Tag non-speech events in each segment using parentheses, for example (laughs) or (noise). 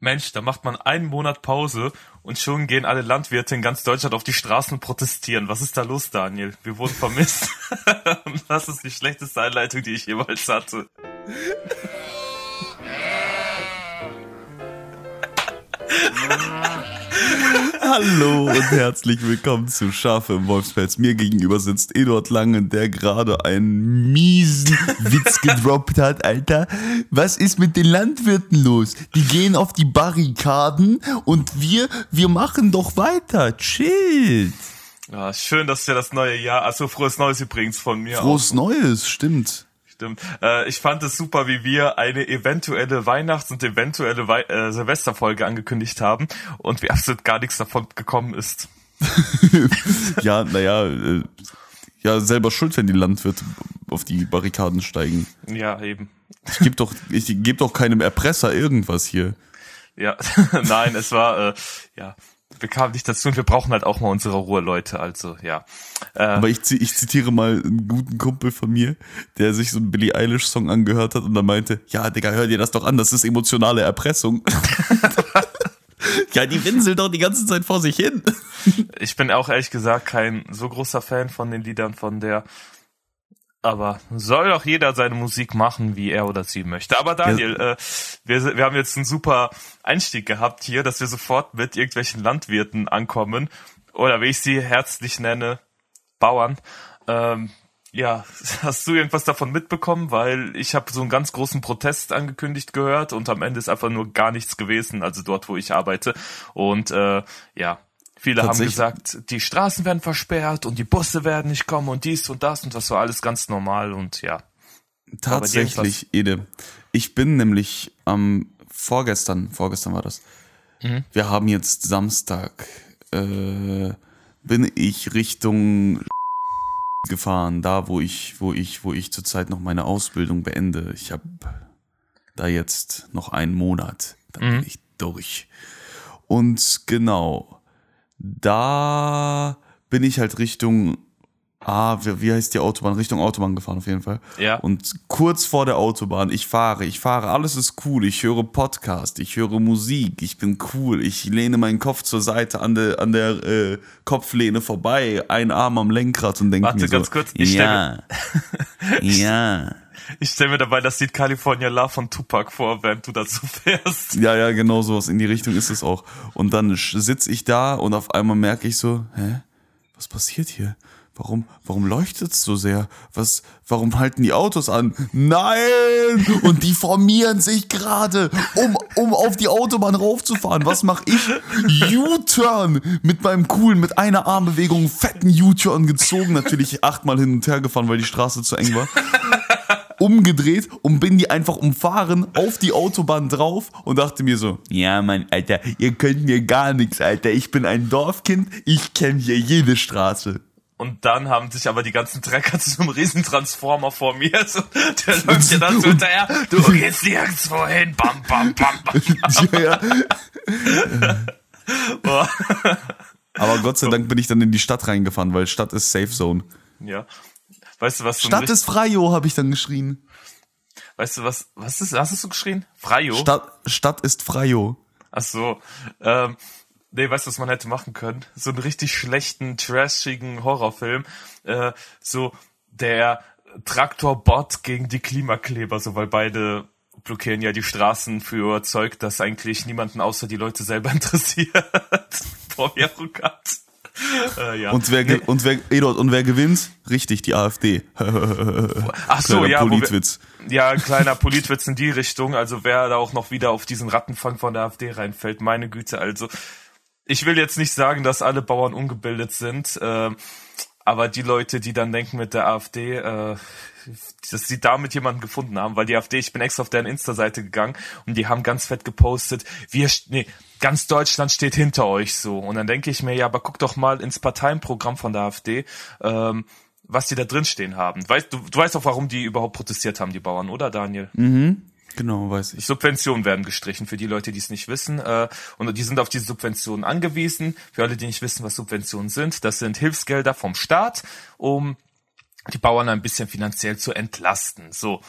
Mensch, da macht man einen Monat Pause und schon gehen alle Landwirte in ganz Deutschland auf die Straßen und protestieren. Was ist da los, Daniel? Wir wurden vermisst. (laughs) das ist die schlechteste Einleitung, die ich jemals hatte. (laughs) Hallo und herzlich willkommen zu Schafe im Wolfspelz. Mir gegenüber sitzt Eduard Lange, der gerade einen miesen Witz (laughs) gedroppt hat, Alter. Was ist mit den Landwirten los? Die gehen auf die Barrikaden und wir, wir machen doch weiter. Chill. Ja, schön, dass ja das neue Jahr, also frohes Neues übrigens von mir. Frohes auch. Neues, stimmt. Stimmt. Äh, ich fand es super, wie wir eine eventuelle Weihnachts- und eventuelle Wei äh, Silvesterfolge angekündigt haben und wie absolut gar nichts davon gekommen ist. (laughs) ja, naja, äh, ja, selber schuld, wenn die Landwirte auf die Barrikaden steigen. Ja, eben. Ich gebe doch, ich geb doch keinem Erpresser irgendwas hier. Ja, (laughs) nein, es war, äh, ja, wir kamen nicht dazu und wir brauchen halt auch mal unsere Ruhe, Leute. Also ja. Äh, Aber ich, ich zitiere mal einen guten Kumpel von mir, der sich so einen Billie Eilish Song angehört hat und dann meinte, ja, Digga, hör dir das doch an, das ist emotionale Erpressung. (laughs) ja, die winselt doch die ganze Zeit vor sich hin. ich bin auch ehrlich gesagt kein so großer Fan von den Liedern von der aber soll doch jeder seine Musik machen, wie er oder sie möchte. Aber Daniel, ja. äh, wir, wir haben jetzt einen super Einstieg gehabt hier, dass wir sofort mit irgendwelchen Landwirten ankommen. Oder wie ich sie herzlich nenne, Bauern. Ähm, ja, (laughs) hast du irgendwas davon mitbekommen? Weil ich habe so einen ganz großen Protest angekündigt gehört und am Ende ist einfach nur gar nichts gewesen, also dort, wo ich arbeite. Und äh, ja, Viele haben gesagt, die Straßen werden versperrt und die Busse werden nicht kommen und dies und das und das war alles ganz normal und ja. Tatsächlich, Ede. Ich bin nämlich am ähm, vorgestern, vorgestern war das. Mhm. Wir haben jetzt Samstag. Äh, bin ich Richtung (laughs) gefahren, da wo ich, wo ich, wo ich zurzeit noch meine Ausbildung beende. Ich habe da jetzt noch einen Monat, dann mhm. bin ich durch. Und genau, da bin ich halt Richtung Ah, wie, wie heißt die Autobahn? Richtung Autobahn gefahren auf jeden Fall. Ja. Und kurz vor der Autobahn, ich fahre, ich fahre, alles ist cool. Ich höre Podcast, ich höre Musik, ich bin cool. Ich lehne meinen Kopf zur Seite an der, an der äh, Kopflehne vorbei, ein Arm am Lenkrad und denke mir so, ganz kurz, ich ja, (laughs) ja. Ich stelle mir dabei das Lied California Love von Tupac vor, während du dazu fährst. Ja, ja, genau sowas. In die Richtung ist es auch. Und dann sitze ich da und auf einmal merke ich so, hä? Was passiert hier? Warum, warum leuchtet es so sehr? Was, warum halten die Autos an? Nein! Und die formieren sich gerade, um, um auf die Autobahn raufzufahren. Was mache ich? U-Turn! Mit meinem coolen, mit einer Armbewegung, fetten U-Turn gezogen. Natürlich achtmal hin und her gefahren, weil die Straße zu eng war umgedreht und bin die einfach umfahren auf die Autobahn drauf und dachte mir so, ja Mann, Alter, ihr könnt mir gar nichts, Alter. Ich bin ein Dorfkind, ich kenne hier jede Straße. Und dann haben sich aber die ganzen Trecker zu einem riesen Transformer formiert und (laughs) der (laughs) läuft dir dann so hinterher, du gehst nirgendwo hin, bam, bam, bam, bam. bam. (laughs) Ja, ja. aber Gott sei Dank bin ich dann in die Stadt reingefahren, weil Stadt ist Safe Zone. Ja. Weißt du, was so Stadt ist Freio, habe ich dann geschrien. Weißt du, was, was ist, hast du geschrien? Freio? Stadt, Stadt ist Freio. Ach so, ähm, nee, weißt du, was man hätte machen können? So einen richtig schlechten, trashigen Horrorfilm, äh, so der Traktorbot gegen die Klimakleber, so weil beide blockieren ja die Straßen für Zeug, das eigentlich niemanden außer die Leute selber (laughs) interessiert. Boah, ja, arrogant. Äh, ja. Und wer, nee. und wer, Eduard, und wer gewinnt? Richtig, die AfD. Ach so, ja. Politwitz. Wir, ja, kleiner Politwitz in die Richtung. Also wer da auch noch wieder auf diesen Rattenfang von der AfD reinfällt, meine Güte, also. Ich will jetzt nicht sagen, dass alle Bauern ungebildet sind, äh, aber die Leute, die dann denken mit der AfD, äh, dass sie damit jemanden gefunden haben, weil die AfD, ich bin extra auf deren Insta-Seite gegangen und die haben ganz fett gepostet, wir, nee, ganz Deutschland steht hinter euch so. Und dann denke ich mir, ja, aber guck doch mal ins Parteienprogramm von der AfD, ähm, was die da drin stehen haben. Weißt, du, du weißt doch, warum die überhaupt protestiert haben, die Bauern, oder Daniel? Mhm. Genau, weiß ich. Subventionen werden gestrichen für die Leute, die es nicht wissen. Äh, und die sind auf diese Subventionen angewiesen. Für alle, die nicht wissen, was Subventionen sind, das sind Hilfsgelder vom Staat, um die Bauern ein bisschen finanziell zu entlasten. So.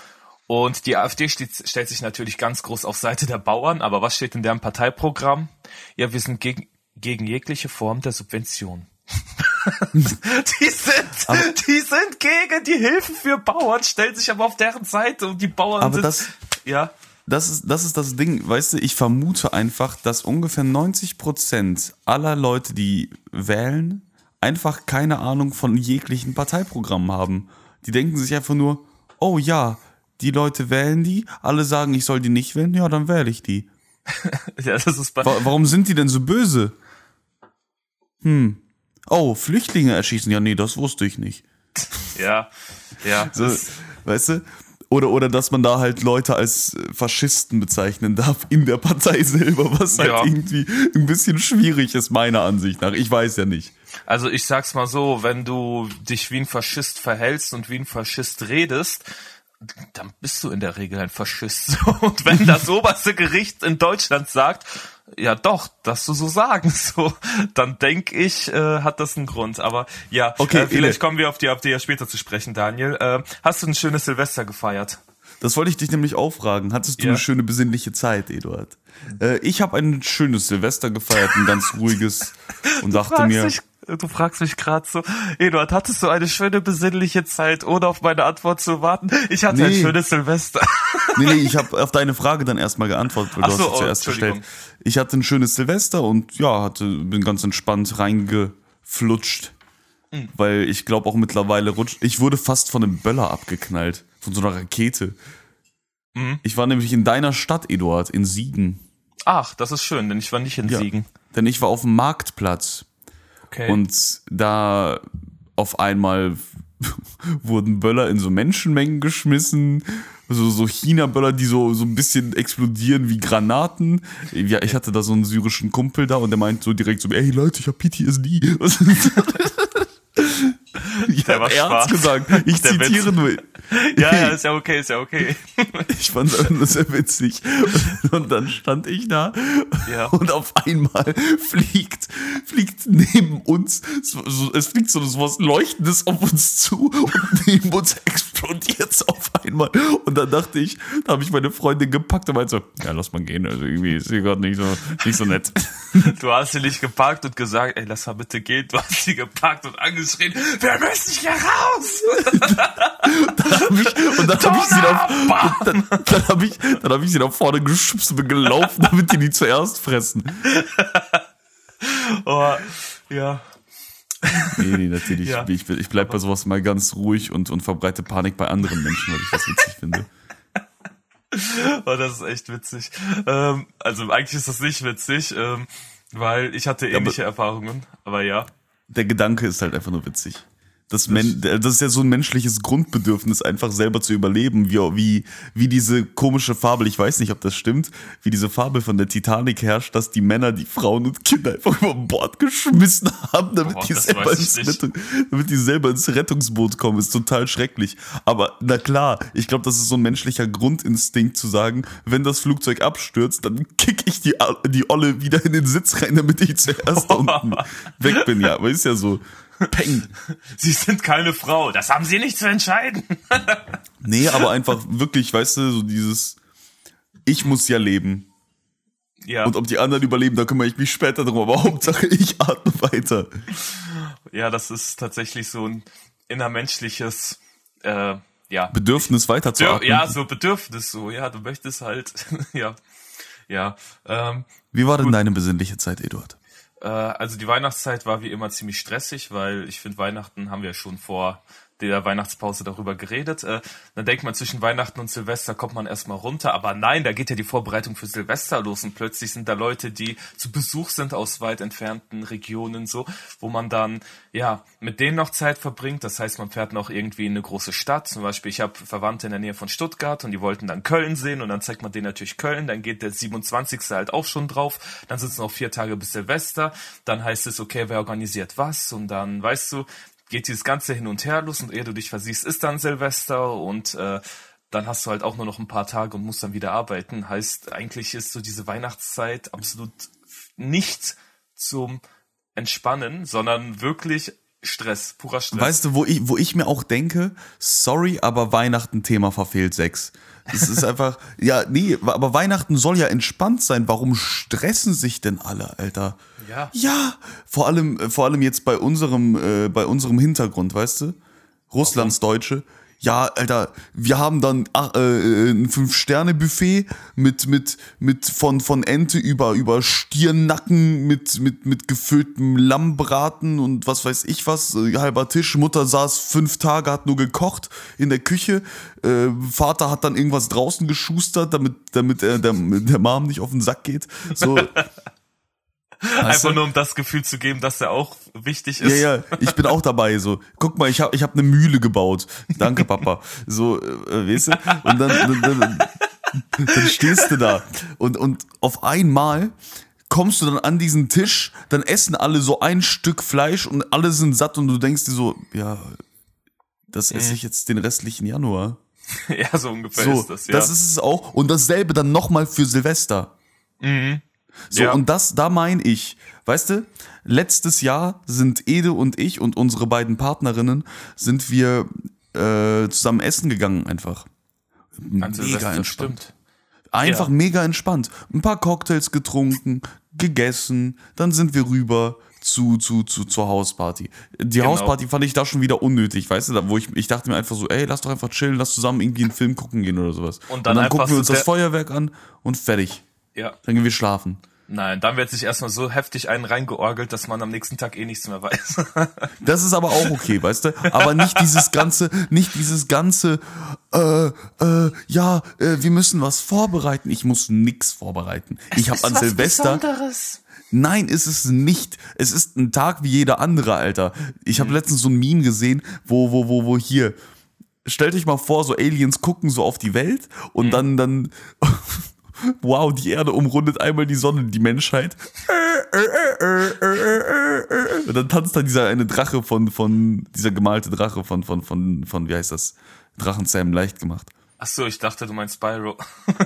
Und die AfD steht, stellt sich natürlich ganz groß auf Seite der Bauern, aber was steht in deren Parteiprogramm? Ja, wir sind gegen, gegen jegliche Form der Subvention. (laughs) die sind, aber, die sind gegen die Hilfen für Bauern, stellen sich aber auf deren Seite und die Bauern aber sind, das, ja. Das ist, das ist das Ding, weißt du, ich vermute einfach, dass ungefähr 90 Prozent aller Leute, die wählen, einfach keine Ahnung von jeglichen Parteiprogrammen haben. Die denken sich einfach nur, oh ja, die Leute wählen die, alle sagen, ich soll die nicht wählen, ja, dann wähle ich die. (laughs) ja, das ist bei Warum sind die denn so böse? Hm. Oh, Flüchtlinge erschießen. Ja, nee, das wusste ich nicht. (laughs) Ja, ja. (laughs) So, weißt du? Oder, oder dass man da halt Leute als Faschisten bezeichnen darf in der Partei selber, was halt Ja. irgendwie ein bisschen schwierig ist, meiner Ansicht nach. Ich weiß ja nicht. Also ich sag's mal so, wenn du dich wie ein Faschist verhältst und wie ein Faschist redest, dann bist du in der Regel ein Faschist. (laughs) Und wenn das oberste Gericht in Deutschland sagt, ja doch, dass du so sagen, (laughs) so, dann denk ich, äh, hat das einen Grund. Aber ja, Okay, äh, vielleicht kommen wir auf die AfD ja später zu sprechen, Daniel. Äh, hast du ein schönes Silvester gefeiert? Das wollte ich dich nämlich auch fragen. Hattest du Ja. eine schöne besinnliche Zeit, Eduard? Äh, ich habe ein schönes Silvester gefeiert, ein ganz ruhiges (laughs) und dachte Fragst mir, mich, du fragst mich gerade so, Eduard, hattest du eine schöne besinnliche Zeit, ohne auf meine Antwort zu warten? Ich hatte ein Nee. schönes Silvester. (laughs) nee, nee, ich habe auf deine Frage dann erstmal geantwortet, weil Ach du so, hast sie oh, zuerst gestellt. Ich hatte ein schönes Silvester und ja, hatte bin ganz entspannt reingeflutscht, Hm. weil ich glaube auch mittlerweile rutscht. Ich wurde fast von einem Böller abgeknallt, von so einer Rakete. Mhm. Ich war nämlich in deiner Stadt, Eduard, in Siegen. Ach, das ist schön, denn ich war nicht in Ja. Siegen. Denn ich war auf dem Marktplatz. Okay. Und da auf einmal (laughs) wurden Böller in so Menschenmengen geschmissen. So, so China-Böller, die so, so ein bisschen explodieren wie Granaten. Ja, ich hatte da so einen syrischen Kumpel da und der meint so direkt so, ey Leute, ich hab PTSD. (laughs) (laughs) Das? ja, Der war er hat's schwarz. gesagt. Ich Der zitiere Witz. nur. ja, ja, (laughs) ist ja okay, ist ja okay. Ich fand es nur sehr witzig. Und dann stand ich da Ja. und auf einmal fliegt, fliegt neben uns, es fliegt so was Leuchtendes auf uns zu und neben uns explodiert es auf einmal. Und dann dachte ich, da habe ich meine Freundin gepackt und meinte so, ja, lass mal gehen, also irgendwie ist hier gerade nicht so, nicht so nett. Du hast sie nicht geparkt und gesagt, ey, lass mal bitte gehen. Du hast sie geparkt und angeschrien, wir müssen hier raus! (laughs) Dann hab ich, und dann habe ich sie nach, dann, dann hab ich, dann ich sie nach vorne geschubst und gelaufen, damit die die zuerst fressen. Oh, ja. Nee, nee, natürlich. Ja. Ich, ich bleib bei sowas mal ganz ruhig und, und verbreite Panik bei anderen Menschen, weil ich das witzig finde. Oh, das ist echt witzig. Ähm, also eigentlich ist das nicht witzig, ähm, weil ich hatte ähnliche Erfahrungen, aber ja. Der Gedanke ist halt einfach nur witzig. Das, Men das ist ja so ein menschliches Grundbedürfnis, einfach selber zu überleben, wie, wie, wie diese komische Fabel, ich weiß nicht, ob das stimmt, wie diese Fabel von der Titanic herrscht, dass die Männer die Frauen und Kinder einfach über Bord geschmissen haben, damit, Boah, die, selber. Rettung, damit die selber ins Rettungsboot kommen. Ist total schrecklich. Aber na klar, ich glaube, das ist so ein menschlicher Grundinstinkt zu sagen, wenn das Flugzeug abstürzt, dann kick ich die, die Olle wieder in den Sitz rein, damit ich zuerst da (laughs) unten weg bin. Ja, aber ist ja so. Peng. (laughs) Sie sind keine Frau, das haben sie nicht zu entscheiden. (laughs) Nee, aber einfach wirklich, weißt du, so dieses, ich muss ja leben. ja, Und ob die anderen überleben, da kümmere ich mich später drum. Aber Hauptsache, (laughs) ich atme weiter. ja, das ist tatsächlich so ein innermenschliches, äh, ja, Bedürfnis Dür weiterzuatmen. ja, so Bedürfnis, so, ja, du möchtest halt, ja, ja, ähm, Wie war denn deine besinnliche Zeit, Eduard? Äh, also die Weihnachtszeit war wie immer ziemlich stressig, weil ich finde, Weihnachten haben wir schon vor der Weihnachtspause darüber geredet. Äh, dann denkt man, zwischen Weihnachten und Silvester kommt man erstmal runter. Aber nein, da geht ja die Vorbereitung für Silvester los und plötzlich sind da Leute, die zu Besuch sind aus weit entfernten Regionen, so, wo man dann, ja, mit denen noch Zeit verbringt. Das heißt, man fährt noch irgendwie in eine große Stadt. Zum Beispiel, ich habe Verwandte in der Nähe von Stuttgart und die wollten dann Köln sehen und dann zeigt man denen natürlich Köln. Dann geht der 27. halt auch schon drauf. Dann sind es noch vier Tage bis Silvester. Dann heißt es, okay, wer organisiert was? Und dann, weißt du, geht dieses Ganze hin und her los und ehe du dich versiehst, ist dann Silvester und äh, dann hast du halt auch nur noch ein paar Tage und musst dann wieder arbeiten. Heißt, eigentlich ist so diese Weihnachtszeit absolut nicht zum Entspannen, sondern wirklich Stress, purer Stress. Weißt du, wo ich, wo ich mir auch denke, sorry, aber Weihnachten-Thema verfehlt Sex. Es ist (laughs) einfach, ja, nee, aber Weihnachten soll ja entspannt sein. Warum stressen sich denn alle, Alter? Ja. Ja, vor allem, vor allem jetzt bei unserem, äh, bei unserem Hintergrund, weißt du? Russlands Deutsche. Ja, Alter, wir haben dann ach, äh, ein Fünf-Sterne-Buffet mit, mit, mit von, von Ente über, über Stiernacken mit, mit, mit gefülltem Lammbraten und was weiß ich was, äh, halber Tisch. Mutter saß fünf Tage, hat nur gekocht in der Küche. Äh, Vater hat dann irgendwas draußen geschustert, damit, damit er der, der Mom nicht auf den Sack geht. So, (laughs) Einfach nur um das Gefühl zu geben, dass er auch wichtig ist. Ja, ja, ich bin auch dabei. So, guck mal, ich habe ich hab eine Mühle gebaut. Danke, Papa. So, äh, weißt du? Und dann, dann, dann, dann stehst du da und und auf einmal kommst du dann an diesen Tisch, dann essen alle so ein Stück Fleisch und alle sind satt und du denkst dir so, ja, das esse ich jetzt den restlichen Januar. (laughs) ja, so ungefähr So, ist das, ja. das ist es auch. Und dasselbe dann nochmal für Silvester. mhm. So, Ja. und das, da meine ich, weißt du, letztes Jahr sind Ede und ich und unsere beiden Partnerinnen, sind wir äh, zusammen essen gegangen einfach. An Silvester, entspannt. stimmt. Einfach Ja. mega entspannt. Ein paar Cocktails getrunken, gegessen, dann sind wir rüber zu, zu, zu, zur Hausparty. Die Genau. Hausparty fand ich da schon wieder unnötig, weißt du, da, wo ich, ich dachte mir einfach so, ey, lass doch einfach chillen, lass zusammen irgendwie einen Film gucken gehen oder sowas. Und dann einfach gucken wir uns das Feuerwerk an und fertig. Ja. Dann gehen wir schlafen. Nein, dann wird sich erstmal so heftig einen reingeorgelt, dass man am nächsten Tag eh nichts mehr weiß. (laughs) Das ist aber auch okay, weißt du? Aber nicht dieses ganze, nicht dieses ganze, äh, äh, ja, äh, wir müssen was vorbereiten. Ich muss nix vorbereiten. ich habe an Silvester. Nein, ist es nicht. Es ist ein Tag wie jeder andere, Alter. Ich habe letztens so ein Meme gesehen, wo, wo, wo, wo hier. Stellt euch mal vor, so Aliens gucken so auf die Welt und dann, dann, (laughs) wow, die Erde umrundet einmal die Sonne, die Menschheit. Und dann tanzt da dieser eine Drache von, von, dieser gemalte Drache von, von, von, von, wie heißt das? Drachen Sam leicht gemacht. Ach so, ich dachte, du meinst Spyro. (laughs)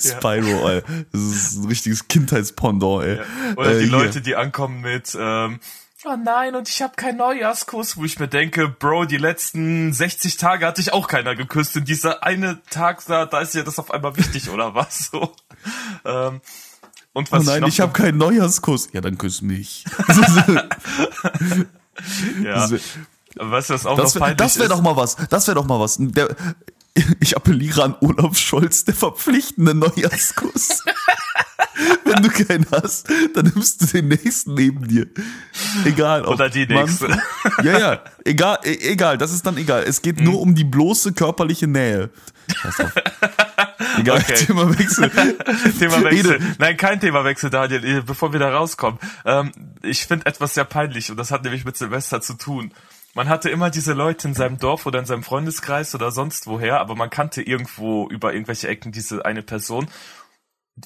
Spyro, ey. Das ist ein richtiges Kindheitspendant, ey. Ja. Oder Äh, die hier. Leute, die ankommen mit, ähm, oh nein, und ich habe keinen Neujahrskuss, wo ich mir denke, Bro, die letzten 60 Tage hatte ich auch keiner geküsst. Und dieser eine Tag da, da ist ja das auf einmal wichtig, oder (laughs) was? So. Ähm, und Oh was nein, noch ich habe keinen Neujahrskuss. Ja, dann küss mich. (laughs) ja. Das weißt du, was auch Das noch wäre peinlich wär ist? doch mal was. Das wäre doch mal was. Der, (laughs) ich appelliere an Olaf Scholz, der verpflichtende Neujahrskuss. (laughs) Wenn du keinen hast, dann nimmst du den nächsten neben dir. Egal. Ob Oder die Mann- nächste. (laughs) Ja, ja. Egal, e egal. Das ist dann egal. Es geht Mhm. nur um die bloße körperliche Nähe. Scheiß drauf. (laughs) Egal, Okay. Thema Wechsel. Themawechsel. Ede. Nein, kein Themawechsel, Daniel, eh, bevor wir da rauskommen. Ähm, ich finde etwas sehr peinlich und das hat nämlich mit Silvester zu tun. Man hatte immer diese Leute in seinem Dorf oder in seinem Freundeskreis oder sonst woher, aber man kannte irgendwo über irgendwelche Ecken diese eine Person,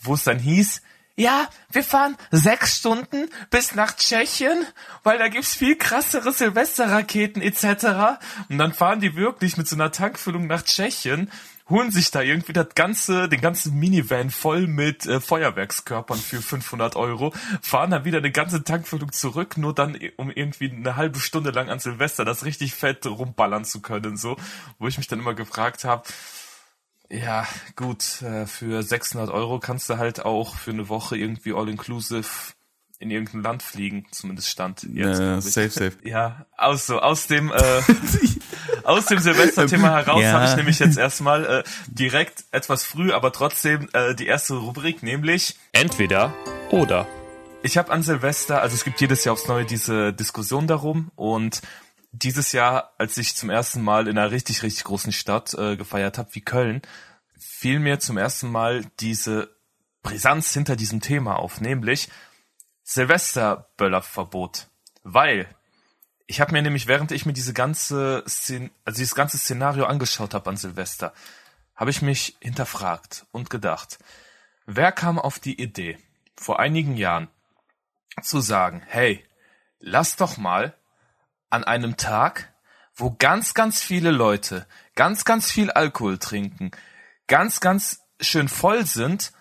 wo es dann hieß, ja, wir fahren sechs Stunden bis nach Tschechien, weil da gibt's viel krassere Silvesterraketen etc. Und dann fahren die wirklich mit so einer Tankfüllung nach Tschechien, holen sich da irgendwie das ganze, den ganzen Minivan voll mit äh, Feuerwerkskörpern für 500 Euro, fahren dann wieder eine ganze Tankfüllung zurück, nur dann i- um irgendwie eine halbe Stunde lang an Silvester das richtig fett rumballern zu können, so, wo ich mich dann immer gefragt habe, ja, gut, äh, für 600 Euro kannst du halt auch für eine Woche irgendwie all-inclusive in irgendein Land fliegen, zumindest stand jetzt. Äh, safe, safe. (laughs) Ja, aus so, aus dem, äh, (laughs) aus dem Silvesterthema (laughs) heraus Ja. habe ich nämlich jetzt erstmal äh, direkt etwas früh, aber trotzdem äh, die erste Rubrik, nämlich Entweder oder. Ich habe an Silvester, also es gibt jedes Jahr aufs Neue diese Diskussion darum und dieses Jahr, als ich zum ersten Mal in einer richtig, richtig großen Stadt äh, gefeiert habe, wie Köln, fiel mir zum ersten Mal diese Brisanz hinter diesem Thema auf, nämlich Silvesterböllerverbot. Weil ich habe mir nämlich, während ich mir diese ganze Szen also dieses ganze Szenario angeschaut habe an Silvester, habe ich mich hinterfragt und gedacht, wer kam auf die Idee, vor einigen Jahren zu sagen, hey, lass doch mal an einem Tag, wo ganz, ganz viele Leute ganz, ganz viel Alkohol trinken, ganz, ganz schön voll sind,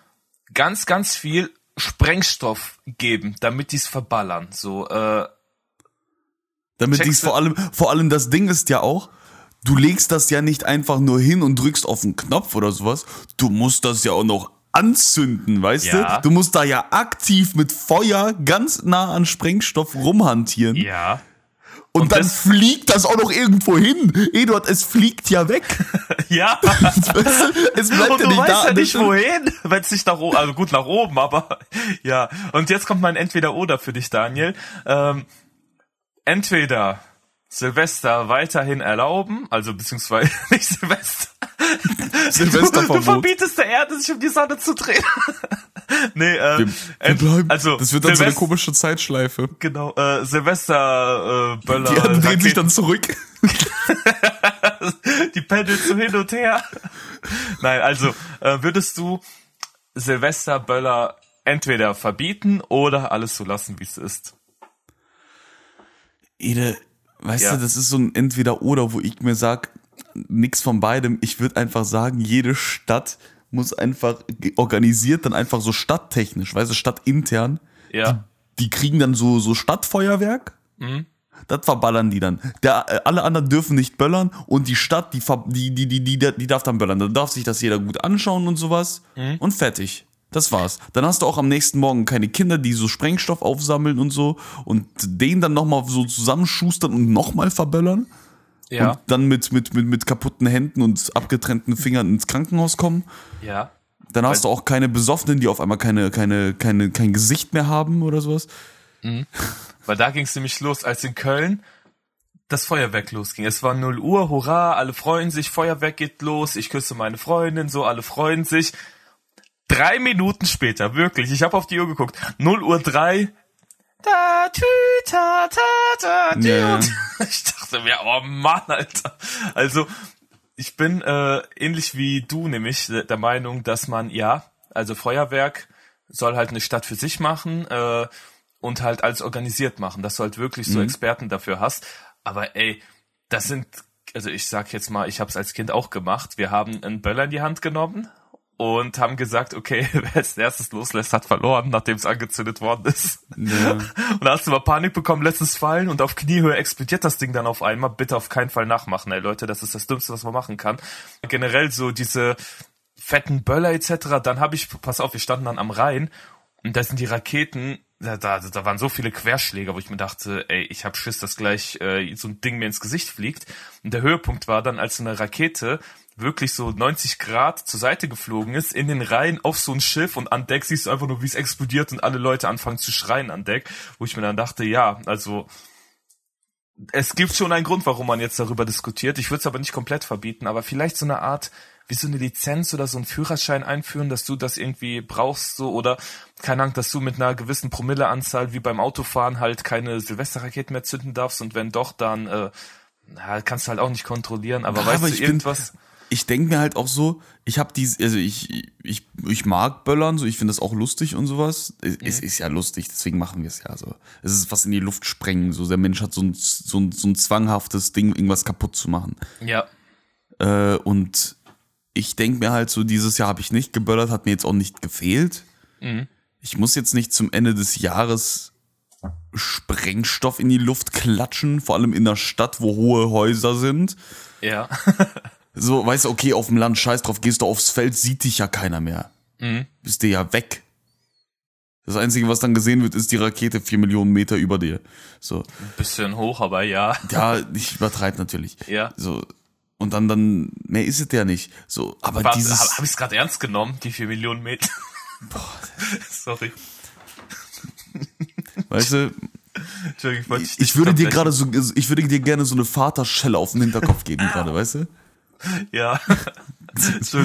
ganz, ganz viel Sprengstoff geben, damit die's verballern. So, äh, Damit dies du? vor allem, vor allem das Ding ist ja auch, du legst das ja nicht einfach nur hin und drückst auf den Knopf oder sowas. Du musst das ja auch noch anzünden, weißt Ja. du? Du musst da ja aktiv mit Feuer ganz nah an Sprengstoff rumhantieren. Ja. Und, Und dann das- fliegt das auch noch irgendwo hin. Eduard, es fliegt ja weg. (laughs) Ja. (laughs) es bleibt Und ja du nicht weißt da. ja nicht wohin, wenn es nicht nach oben, also gut nach oben, aber (laughs) ja. Und jetzt kommt mein Entweder-Oder für dich, Daniel. Ähm, entweder Silvester weiterhin erlauben, also beziehungsweise nicht Silvester. Du, Silvesterverbot. du verbietest der Erde, sich um die Sonne zu drehen. (laughs) nee, äh, Wir, wir ent- bleiben. also das wird dann so eine Silvest- komische Zeitschleife. Genau, äh, Silvester, äh, Böller, Die Erde dreht sich dann zurück. (laughs) die pendelt so hin und her. Nein, also äh, würdest du Silvester Böller entweder verbieten oder alles so lassen, wie es ist? Ede, weißt Ja. du, das ist so ein Entweder-Oder, wo ich mir sag, nix von beidem. Ich würde einfach sagen, jede Stadt muss einfach organisiert dann einfach so stadttechnisch, weißt du, stadtintern. Ja. Die kriegen dann so, so Stadtfeuerwerk. Das verballern die dann. Der, äh, alle anderen dürfen nicht böllern und die Stadt, die, die, die, die, die, die darf dann böllern. Dann darf sich das jeder gut anschauen und sowas. Und fertig. Das war's. Dann hast du auch am nächsten Morgen keine Kinder, die so Sprengstoff aufsammeln und so und den dann nochmal so zusammenschustern und nochmal verböllern. Ja. Und dann mit, mit, mit, mit kaputten Händen und abgetrennten Fingern ins Krankenhaus kommen. Ja. Dann hast du auch keine Besoffenen, die auf einmal keine, keine, keine, kein Gesicht mehr haben oder sowas. Weil da ging es nämlich los, als in Köln das Feuerwerk losging. Es war 0 Uhr, hurra, alle freuen sich, Feuerwerk geht los, ich küsse meine Freundin, so, alle freuen sich. Drei Minuten später, wirklich, ich habe auf die Uhr geguckt, 0 Uhr drei. Da, tü, ta, ta, ta, tü, Ja. (laughs) Ich dachte mir, oh Mann, Alter. Also, ich bin äh, ähnlich wie du nämlich der Meinung, dass man, ja, also Feuerwerk soll halt eine Stadt für sich machen äh, und halt alles organisiert machen, dass du halt wirklich so Experten dafür hast. Aber ey, das sind, also ich sag jetzt mal, ich habe es als Kind auch gemacht. Wir haben einen Böller in die Hand genommen und haben gesagt, okay, (laughs) wer als erstes loslässt, hat verloren, nachdem es angezündet worden ist. Ja. (laughs) Und da hast du mal Panik bekommen, lässt es fallen und auf Kniehöhe explodiert das Ding dann auf einmal. Bitte auf keinen Fall nachmachen, ey Leute, das ist das Dümmste, was man machen kann. Generell so diese fetten Böller etc., dann habe ich, pass auf, wir standen dann am Rhein und da sind die Raketen, da, da, da waren so viele Querschläger, wo ich mir dachte, ey, ich hab Schiss, dass gleich äh, so ein Ding mir ins Gesicht fliegt. Und der Höhepunkt war dann, als eine Rakete wirklich so 90 Grad zur Seite geflogen ist, in den Rhein auf so ein Schiff und an Deck siehst du einfach nur, wie es explodiert und alle Leute anfangen zu schreien an Deck, wo ich mir dann dachte, ja, also es gibt schon einen Grund, warum man jetzt darüber diskutiert. Ich würde es aber nicht komplett verbieten, aber vielleicht so eine Art, wie so eine Lizenz oder so einen Führerschein einführen, dass du das irgendwie brauchst, so oder keine Ahnung, dass du mit einer gewissen Promilleanzahl wie beim Autofahren halt keine Silvesterraketen mehr zünden darfst und wenn doch, dann äh, na, kannst du halt auch nicht kontrollieren, aber Ja, weißt aber du ich bin- irgendwas? ich denke mir halt auch so, ich habe diese, also ich, ich, ich mag Böllern, so ich finde das auch lustig und sowas. Es, es ist ja lustig, deswegen machen wir es ja so. Es ist was in die Luft sprengen, so der Mensch hat so ein, so ein, so ein zwanghaftes Ding, irgendwas kaputt zu machen. Ja, Äh, und ich denke mir halt so, dieses Jahr habe ich nicht geböllert, hat mir jetzt auch nicht gefehlt. Ich muss jetzt nicht zum Ende des Jahres Sprengstoff in die Luft klatschen, vor allem in einer Stadt, wo hohe Häuser sind. ja, (laughs) So, weißt du, okay, auf dem Land, scheiß drauf, gehst du aufs Feld, sieht dich ja keiner mehr. Bist dir ja weg. Das Einzige, was dann gesehen wird, ist die Rakete vier Millionen Meter über dir. So, bisschen hoch, aber ja, ja, ich übertreibe natürlich. ja. So, und dann, dann, mehr ist es ja nicht. So, aber War, dieses. habe hab ich es gerade ernst genommen, die vier Millionen Meter? (laughs) Sorry. Weißt du, ich, ich nicht würde dir gerade so, ich würde dir gerne so eine Vaterschelle auf den Hinterkopf geben gerade, weißt du? Ja.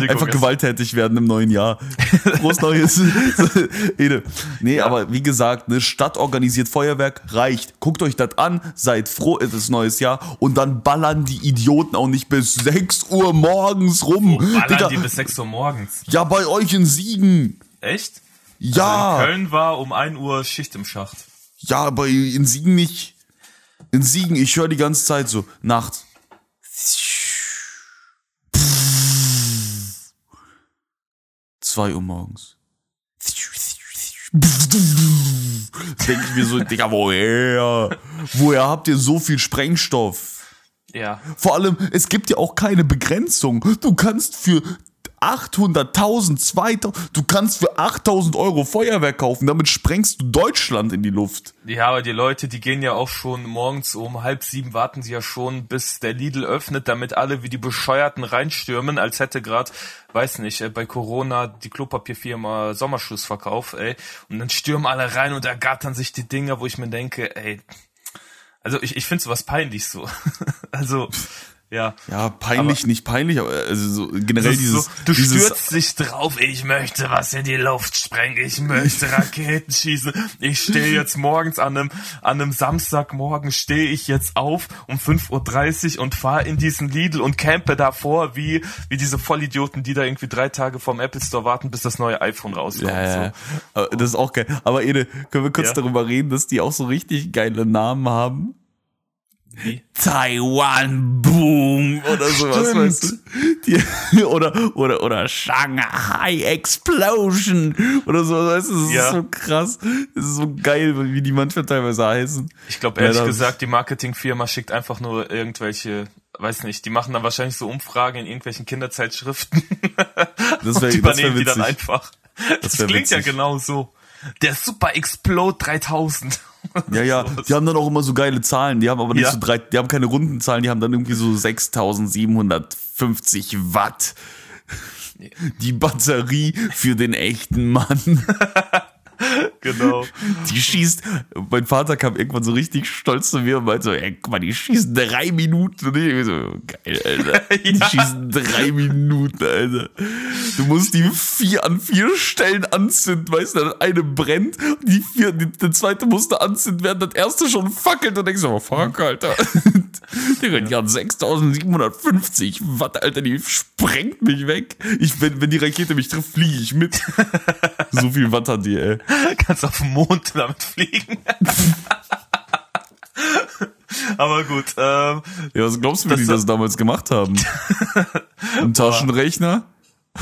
Einfach gewalttätig werden im neuen Jahr. (laughs) Groß Neues. (laughs) Ede. Nee, aber wie gesagt, eine Stadt organisiert Feuerwerk, reicht. Guckt euch das an, seid froh, es ist neues Jahr und dann ballern die Idioten auch nicht bis 6 Uhr morgens rum. Ballern Digga, die bis 6 Uhr morgens. ja, bei euch in Siegen. Echt? Ja, Also in Köln war um 1 Uhr Schicht im Schacht. ja, aber in Siegen nicht. In Siegen, ich höre die ganze Zeit so, nachts. Zwei Uhr morgens. (laughs) Denke ich mir so, Digga, woher? Woher habt ihr so viel Sprengstoff? Ja. Vor allem, es gibt ja auch keine Begrenzung. Du kannst für 800.000, 2000, du kannst für 8000 Euro Feuerwerk kaufen, damit sprengst du Deutschland in die Luft. Ja, aber die Leute, die gehen ja auch schon morgens um halb sieben, warten sie ja schon, bis der Lidl öffnet, damit alle wie die Bescheuerten reinstürmen, als hätte gerade, weiß nicht, äh, bei Corona die Klopapierfirma Sommerschlussverkauf, ey. Und dann stürmen alle rein und ergattern sich die Dinger, wo ich mir denke, ey, also ich, ich finde sowas peinlich so. (laughs) also, ja. Ja, peinlich, Aber- nicht peinlich, aber also so generell dieses, so, du dieses stürzt dich drauf, ich möchte was in die Luft sprengen, ich möchte Raketen schießen. Ich stehe jetzt morgens an einem, an einem Samstagmorgen stehe ich jetzt auf um 5.30 Uhr und fahre in diesen Lidl und campe davor wie, wie diese Vollidioten, die da irgendwie drei Tage vorm Apple Store warten, bis das neue iPhone rauskommt. Ja, ja, ja. So. Aber Das ist auch geil. Aber Ede, können wir kurz Ja. darüber reden, dass die auch so richtig geile Namen haben? Wie? Taiwan Boom oder sowas, Stimmt. weißt du? Die, (laughs) oder, oder, oder Shanghai Explosion oder so, weißt du? Das ist Ja. so krass. Das ist so geil, wie die manchmal teilweise heißen. Ich glaube, ehrlich Ja, gesagt, die Marketingfirma schickt einfach nur irgendwelche, weiß nicht, die machen dann wahrscheinlich so Umfragen in irgendwelchen Kinderzeitschriften. Das wäre (laughs) die das wär übernehmen die dann witzig. einfach. Das, wär klingt ja witzig. genau so. Der Super Explode 3000. (laughs) Ja, ja, die haben dann auch immer so geile Zahlen. Die haben aber nicht Ja. so drei, die haben keine runden Zahlen, die haben dann irgendwie so 6750 Watt. Die Batterie für den echten Mann. (laughs) (laughs) genau. Die schießt. Mein Vater kam irgendwann so richtig stolz zu mir und meinte so, ey, guck mal, die schießen drei Minuten. Und ich so, geil, Alter. (laughs) Die Ja. schießen drei Minuten, Alter. Du musst die vier an vier Stellen anzünden, weißt du, dann eine brennt, die vier, die, der zweite musste anzünden werden, das erste schon fackelt und denkst so, oh, fuck, Alter. (laughs) Digga, die hat 6750 Watt, Alter, die sprengt mich weg. Ich, wenn, wenn die Rakete mich trifft, fliege ich mit. (laughs) so viel Watt hat die, ey. Kannst auf den Mond damit fliegen. (laughs) Aber gut, ähm, Ja, was glaubst du, wie Das- die das damals gemacht haben? (laughs) Ein Taschenrechner,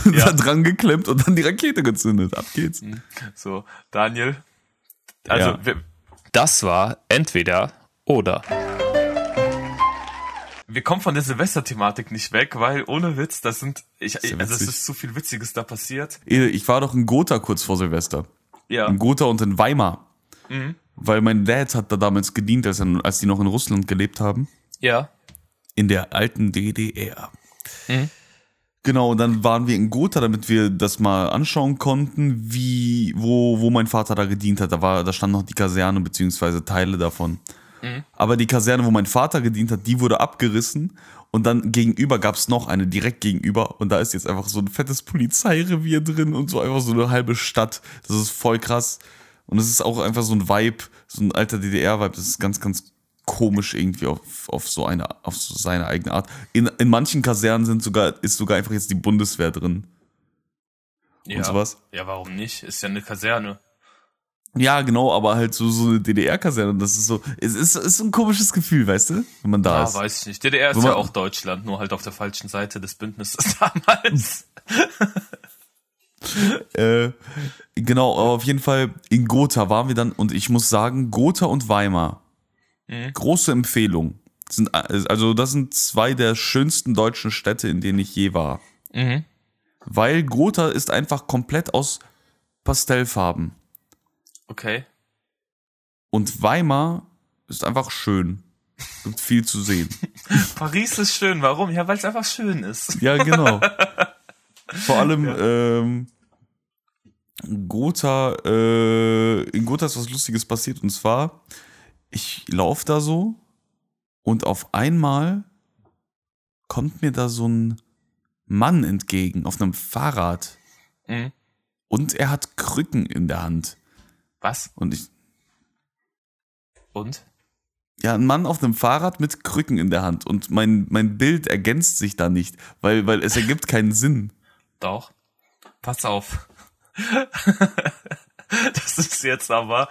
Ja. da dran geklemmt und dann die Rakete gezündet. Ab geht's. so, Daniel. Also, Ja. das war entweder oder. Wir kommen von der Silvester-Thematik nicht weg, weil ohne Witz, das sind, ich, also es ist zu viel Witziges da passiert. Ich war doch in Gotha kurz vor Silvester. Ja. In Gotha und in Weimar. Mhm. Weil mein Dad hat da damals gedient, als, er, als die noch in Russland gelebt haben. Ja. In der alten DDR. Mhm. Genau, und dann waren wir in Gotha, damit wir das mal anschauen konnten, wie, wo, wo mein Vater da gedient hat. Da war, da stand noch die Kaserne, beziehungsweise Teile davon. Aber die Kaserne, wo mein Vater gedient hat, die wurde abgerissen. Und dann gegenüber gab es noch eine direkt gegenüber. Und da ist jetzt einfach so ein fettes Polizeirevier drin und so einfach so eine halbe Stadt. Das ist voll krass. Und es ist auch einfach so ein Vibe, so ein alter DDR-Vibe. Das ist ganz, ganz komisch irgendwie auf, auf so eine, auf so seine eigene Art. In, in manchen Kasernen sind sogar, ist sogar einfach jetzt die Bundeswehr drin. ja. sowas. Ja, warum nicht? Ist ja eine Kaserne. Ja, genau, aber halt so, so eine DDR-Kaserne. Das ist so, es ist, ist ein komisches Gefühl, weißt du? Wenn man da Ja, ist. weiß ich nicht. DDR ist ja auch Deutschland, nur halt auf der falschen Seite des Bündnisses (laughs) damals. (laughs) Äh, genau, aber auf jeden Fall in Gotha waren wir dann und ich muss sagen, Gotha und Weimar, Mhm. große Empfehlung. Sind, also das sind zwei der schönsten deutschen Städte, in denen ich je war. Mhm. Weil Gotha ist einfach komplett aus Pastellfarben. Okay. Und Weimar ist einfach schön. Gibt viel zu sehen. (laughs) Paris ist schön. Warum? Ja, weil es einfach schön ist. Ja, genau. (laughs) Vor allem ähm, Gotha, äh, in Gotha ist was Lustiges passiert und zwar, ich laufe da so und auf einmal kommt mir da so ein Mann entgegen auf einem Fahrrad Mhm. und er hat Krücken in der Hand. Was? Und ich, Und? ja, ein Mann auf einem Fahrrad mit Krücken in der Hand und mein, mein Bild ergänzt sich da nicht, weil, weil es ergibt keinen Sinn. Doch. Pass auf. (laughs) das ist jetzt aber,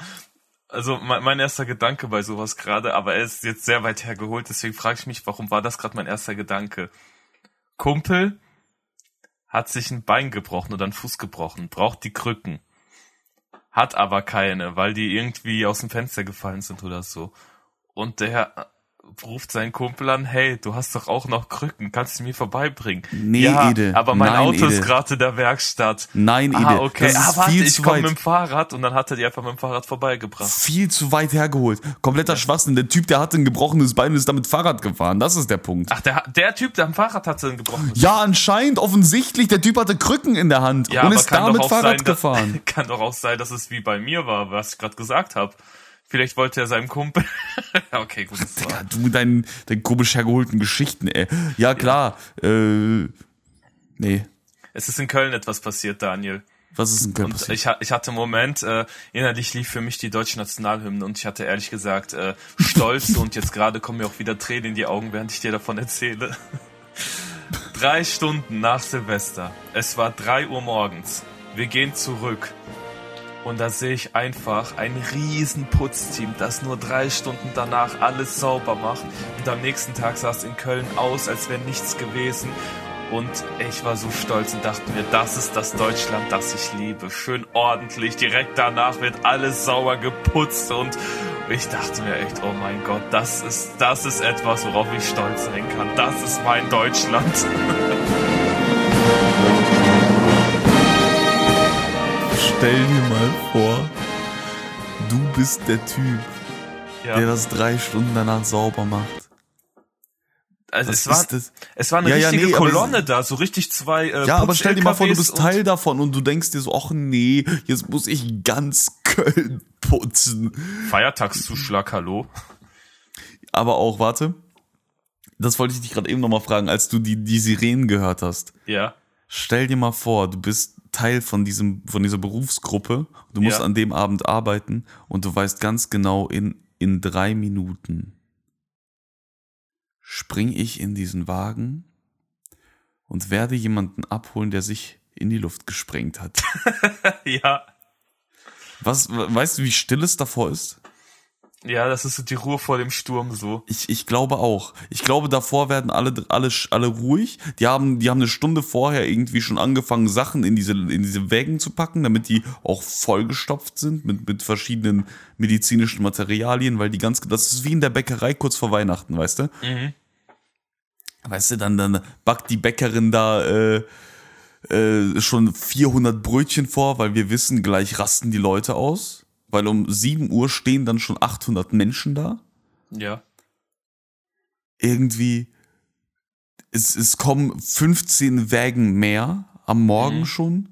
also mein, mein erster Gedanke bei sowas gerade, aber er ist jetzt sehr weit hergeholt, deswegen frage ich mich, warum war das gerade mein erster Gedanke? Kumpel hat sich ein Bein gebrochen oder einen Fuß gebrochen, braucht die Krücken. Hat aber keine, weil die irgendwie aus dem Fenster gefallen sind oder so. Und der ruft seinen Kumpel an, hey, du hast doch auch noch Krücken, kannst du mir vorbeibringen? Nee, ja, Ede. aber mein Nein, Auto Ede. ist gerade in der Werkstatt. Nein, Ede. Ah, okay. Das ah, warte, viel ich zu komme weit. mit dem Fahrrad und dann hat er die einfach mit dem Fahrrad vorbeigebracht. Viel zu weit hergeholt. Kompletter Schwachsinn. Der Typ, der hatte ein gebrochenes Bein und ist damit Fahrrad gefahren. Das ist der Punkt. Ach, der, der Typ, der am Fahrrad hatte, einen gebrochenen Ja, anscheinend, offensichtlich, der Typ hatte Krücken in der Hand Ja, und ist damit Fahrrad sein, gefahren. (laughs) Kann doch auch sein, dass es wie bei mir war, was ich gerade gesagt habe. Vielleicht wollte er seinem Kumpel. (laughs) okay, gut. Ja, war. du mit deinen, deinen komisch hergeholten Geschichten, ey. Ja, klar. Äh, nee. Es ist in Köln etwas passiert, Daniel. Was ist denn Köln Und passiert? ich, ich hatte einen Moment, äh, innerlich lief für mich die deutsche Nationalhymne und ich hatte ehrlich gesagt äh, Stolz (laughs) und jetzt gerade kommen mir auch wieder Tränen in die Augen, während ich dir davon erzähle. (laughs) drei Stunden nach Silvester. Es war drei Uhr morgens. Wir gehen zurück. Und da sehe ich einfach ein riesen Putzteam, das nur drei Stunden danach alles sauber macht. Und am nächsten Tag sah es in Köln aus, als wäre nichts gewesen. Und ich war so stolz und dachte mir, das ist das Deutschland, das ich liebe. Schön ordentlich. Direkt danach wird alles sauber geputzt und ich dachte mir echt, oh mein Gott, das ist, das ist etwas, worauf ich stolz sein kann. Das ist mein Deutschland. (laughs) Stell dir mal vor, du bist der Typ, Ja. der das drei Stunden danach sauber macht. Also Was es war, das? es war eine Ja, ja, richtige nee, aber Kolonne da, so richtig zwei. Äh, Ja, aber stell dir mal vor, du bist Teil davon und du denkst dir so, ach nee, jetzt muss ich ganz Köln putzen. Feiertagszuschlag, hallo. Aber auch, warte, das wollte ich dich gerade eben nochmal fragen, als du die, die Sirenen gehört hast. Ja. Stell dir mal vor, du bist Teil von diesem, von dieser Berufsgruppe, du musst Ja. an dem Abend arbeiten und du weißt ganz genau, in, in drei Minuten spring ich in diesen Wagen und werde jemanden abholen, der sich in die Luft gesprengt hat. (laughs) Ja. Was, weißt du, wie still es davor ist? Ja, das ist so die Ruhe vor dem Sturm so. Ich, ich glaube auch. Ich glaube, davor werden alle, alle, alle ruhig. Die haben, die haben eine Stunde vorher irgendwie schon angefangen, Sachen in diese, in diese Wägen zu packen, damit die auch vollgestopft sind mit, mit verschiedenen medizinischen Materialien, weil die ganz, das ist wie in der Bäckerei kurz vor Weihnachten, weißt du? Weißt du, dann, dann backt die Bäckerin da, äh, äh, schon 400 Brötchen vor, weil wir wissen, gleich rasten die Leute aus. Weil um 7 Uhr stehen dann schon 800 Menschen da Ja. irgendwie, es, es kommen 15 Wägen mehr am Morgen Mhm. schon.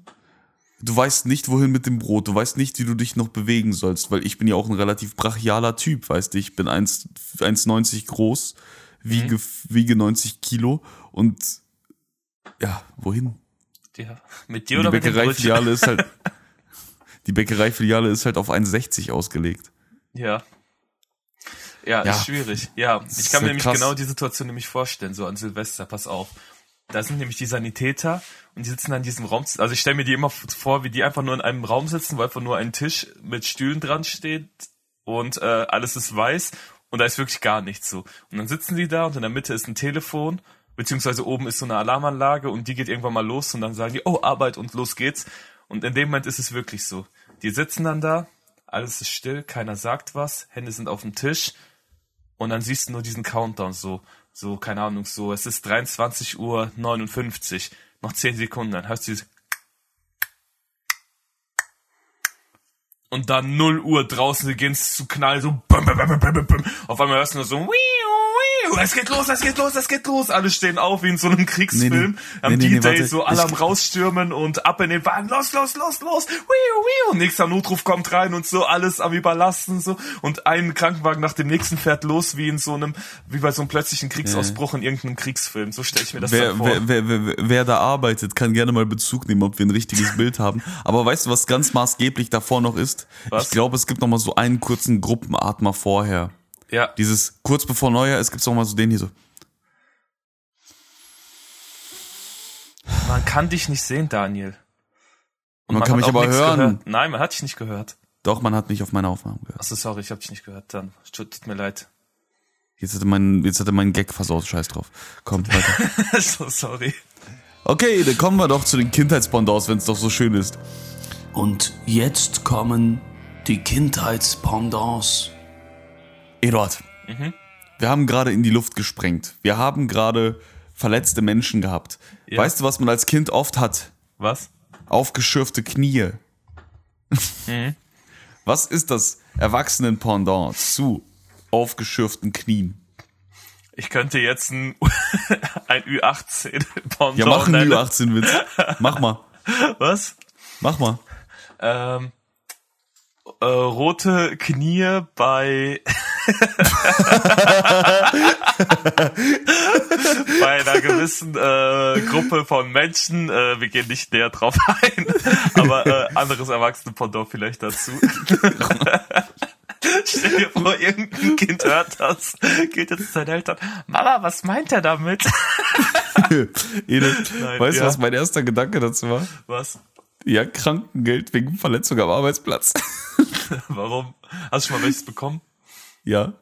Du weißt nicht, wohin mit dem Brot. Du weißt nicht, wie du dich noch bewegen sollst, weil ich bin ja auch ein relativ brachialer Typ, weißt du. Ich bin 1 1,90 groß, wiege, wiege 90 Kilo und ja, wohin? ja. Mit dir Die oder mit dem Brötchen? Bäckereifiliale ist halt, (laughs) die Bäckereifiliale ist halt auf 1,60 ausgelegt. Ja. Ja, Ja. ist schwierig. Ja, ich kann mir halt nämlich krass. genau die Situation nämlich vorstellen, so an Silvester, pass auf. Da sind nämlich die Sanitäter und die sitzen an diesem Raum. Also ich stelle mir die immer vor, wie die einfach nur in einem Raum sitzen, wo einfach nur ein Tisch mit Stühlen dran steht und äh, alles ist weiß und da ist wirklich gar nichts so. Und dann sitzen die da und in der Mitte ist ein Telefon, beziehungsweise oben ist so eine Alarmanlage und die geht irgendwann mal los und dann sagen die, oh, Arbeit und los geht's. Und in dem Moment ist es wirklich so. Die sitzen dann da, alles ist still, keiner sagt was, Hände sind auf dem Tisch. Und dann siehst du nur diesen Countdown so, so, keine Ahnung, so, es ist 23 Uhr 59, noch 10 Sekunden, dann hörst du diese und dann 0 Uhr draußen beginnt's zu knallen, so auf einmal hörst du nur so es geht los, es geht los, es geht los, alle stehen auf wie in so einem Kriegsfilm, Nee, nee. am Nee, nee, nee, D-Day warte. so alle Ich- am rausstürmen und ab in den Wagen, los, los, los, los, wiu, wiu, nächster Notruf kommt rein und so, alles am überlasten so und ein Krankenwagen nach dem nächsten fährt los wie in so einem, wie bei so einem plötzlichen Kriegsausbruch in irgendeinem Kriegsfilm, so stelle ich mir das Wer, vor. wer, wer, wer, wer da arbeitet, kann gerne mal Bezug nehmen, ob wir ein richtiges (laughs) Bild haben. Aber weißt du, was ganz maßgeblich davor noch ist? Was? Ich glaube, es gibt noch mal so einen kurzen Gruppenatmer vorher. Ja, Dieses kurz bevor Neujahr ist, gibt's noch mal so den hier so. man kann dich nicht sehen, Daniel. Und Man kann hat mich auch aber hören. Gehört. Nein, man hat dich nicht gehört. Doch, man hat mich auf meine Aufnahmen gehört. Achso, sorry, ich habe dich nicht gehört. Dann tut, tut mir leid. Jetzt hat er meinen, jetzt hat er meinen Gag versaut, scheiß drauf. Komm, weiter. (laughs) so sorry. Okay, dann kommen wir doch zu den Kindheitspendaus, wenn es doch so schön ist. Und jetzt kommen die Kindheitspendants. Eduard, wir haben gerade in die Luft gesprengt. Wir haben gerade verletzte Menschen gehabt. Ja. Weißt du, was man als Kind oft hat? Was? Aufgeschürfte Knie. (laughs) Mhm. Was ist das Erwachsenen-Pendant zu aufgeschürften Knien? Ich könnte jetzt ein, (laughs) ein Ü18 Pendant Ja, mach einen nennen. Ü18-Witz. Mach mal. (laughs) Was? Mach mal. Ähm, äh, rote Knie bei (laughs) bei einer gewissen äh, Gruppe von Menschen. Äh, wir gehen nicht näher drauf (laughs) ein, aber äh, anderes Erwachsene-Pendant vielleicht dazu. (laughs) Stell dir vor, irgendein Kind hört das, geht jetzt zu seinen Eltern. Mama, was meint er damit? Edel, Nein, weißt du, ja. was mein erster Gedanke dazu war? Was? Ja, Krankengeld wegen Verletzung am Arbeitsplatz. Warum? Hast du schon mal welches bekommen? Ja.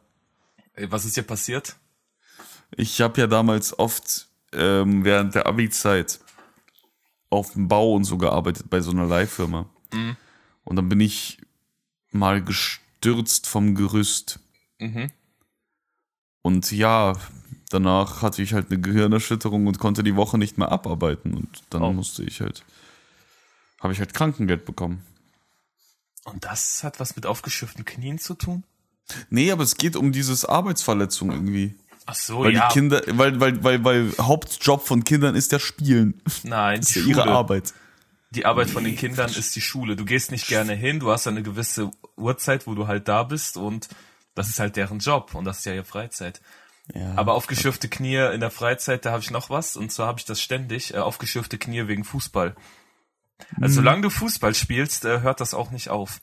Was ist dir passiert? Ich habe ja damals oft ähm, während der Abi-Zeit auf dem Bau und so gearbeitet bei so einer Leihfirma. Und dann bin ich mal gestürzt vom Gerüst. Mhm. Und ja, danach hatte ich halt eine Gehirnerschütterung und konnte die Woche nicht mehr abarbeiten. Und dann Oh. musste ich halt, habe ich halt Krankengeld bekommen. Und das hat was mit aufgeschürften Knien zu tun? Nee, aber es geht um dieses Arbeitsverletzung irgendwie. Ach so, Weil ja. die Kinder, weil, weil, weil, weil Hauptjob von Kindern ist ja Spielen. Nein, Das die ist ja ihre Arbeit. Die Arbeit von den Kindern ist die Schule. Du gehst nicht gerne hin, du hast eine gewisse Uhrzeit, wo du halt da bist und das ist halt deren Job und das ist ja ihre Freizeit. Ja. Aber aufgeschürfte Knie in der Freizeit, da habe ich noch was und zwar habe ich das ständig, äh, aufgeschürfte Knie wegen Fußball. Also solange du Fußball spielst, äh, hört das auch nicht auf.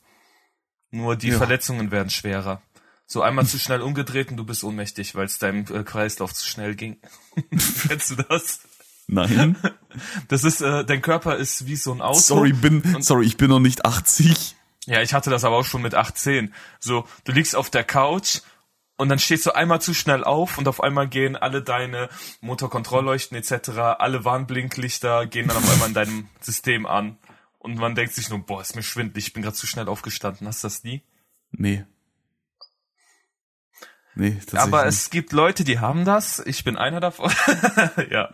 Nur die Ja. Verletzungen werden schwerer. So einmal zu schnell umgedreht und du bist ohnmächtig, weil es deinem äh, Kreislauf zu schnell ging. (laughs) Kennst du das? Nein. Das ist, äh, dein Körper ist wie so ein Auto. Sorry, bin, sorry, ich bin noch nicht 80. Ja, ich hatte das aber auch schon mit 18. So, du liegst auf der Couch und dann stehst du einmal zu schnell auf und auf einmal gehen alle deine Motorkontrollleuchten etc., alle Warnblinklichter gehen dann auf einmal in deinem System an. Und man denkt sich nur, boah, ist mir schwindelig, ich bin gerade zu schnell aufgestanden. Hast du das nie? Nee. Nee, aber nicht. es gibt Leute, die haben das. Ich bin einer davon. (laughs) ja.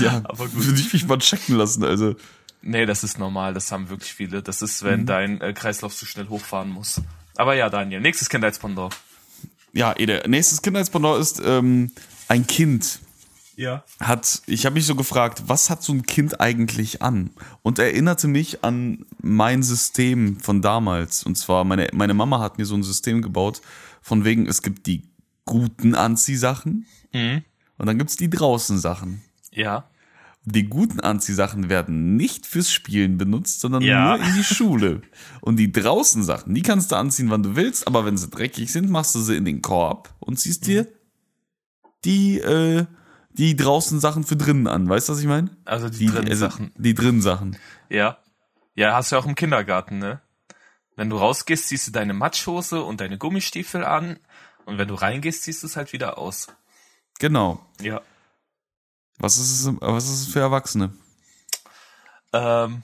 ja, aber gut. Würde ich mich mal checken lassen, also. Nee, das ist normal, das haben wirklich viele. Das ist, Mhm. wenn dein äh, Kreislauf zu schnell hochfahren muss. Aber ja, Daniel, nächstes Kindheitspendant. Ja, Ede, nächstes Kindheitspendant ist ähm, ein Kind Ja. hat, ich habe mich so gefragt, was hat so ein Kind eigentlich an? Und erinnerte mich an mein System von damals. Und zwar, meine, meine Mama hat mir so ein System gebaut, von wegen, es gibt die guten Anziehsachen Mhm. und dann gibt's die draußen Sachen. Ja. Die guten Anziehsachen werden nicht fürs Spielen benutzt, sondern Ja. nur in die (laughs) Schule. Und die draußen Sachen, die kannst du anziehen, wann du willst, aber wenn sie dreckig sind, machst du sie in den Korb und ziehst dir die, äh, die draußen Sachen für drinnen an. Weißt du, was ich meine? Also die, Die drinnen also, Sachen. Die drinnen Sachen. Ja. Ja, hast du ja auch im Kindergarten, ne? Wenn du rausgehst, ziehst du deine Matschhose und deine Gummistiefel an. Und wenn du reingehst, ziehst du es halt wieder aus. Genau. Ja. Was ist es, was ist es für Erwachsene? Ähm,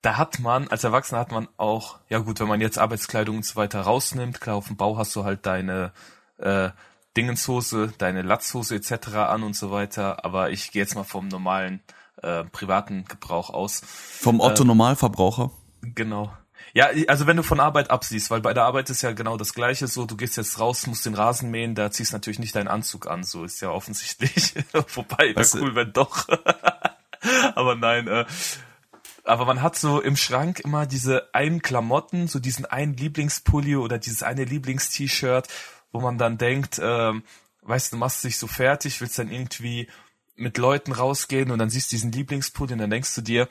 da hat man, als Erwachsener hat man auch, ja gut, wenn man jetzt Arbeitskleidung und so weiter rausnimmt, klar, auf dem Bau hast du halt deine äh, Dingenshose, deine Latzhose etc. an und so weiter. Aber ich gehe jetzt mal vom normalen äh, privaten Gebrauch aus. Vom Otto Normalverbraucher? Genau. Ja, also wenn du von Arbeit absiehst, weil bei der Arbeit ist ja genau das Gleiche, so du gehst jetzt raus, musst den Rasen mähen, da ziehst natürlich nicht deinen Anzug an, so ist ja offensichtlich. (laughs) Wobei, wäre du- cool, wenn doch. (laughs) aber nein, äh, aber man hat so im Schrank immer diese einen Klamotten, so diesen einen Lieblingspulli oder dieses eine Lieblingst-T-Shirt, wo man dann denkt, ähm, weißt du, machst dich so fertig, willst dann irgendwie mit Leuten rausgehen und dann siehst du diesen Lieblingspulli und dann denkst du dir,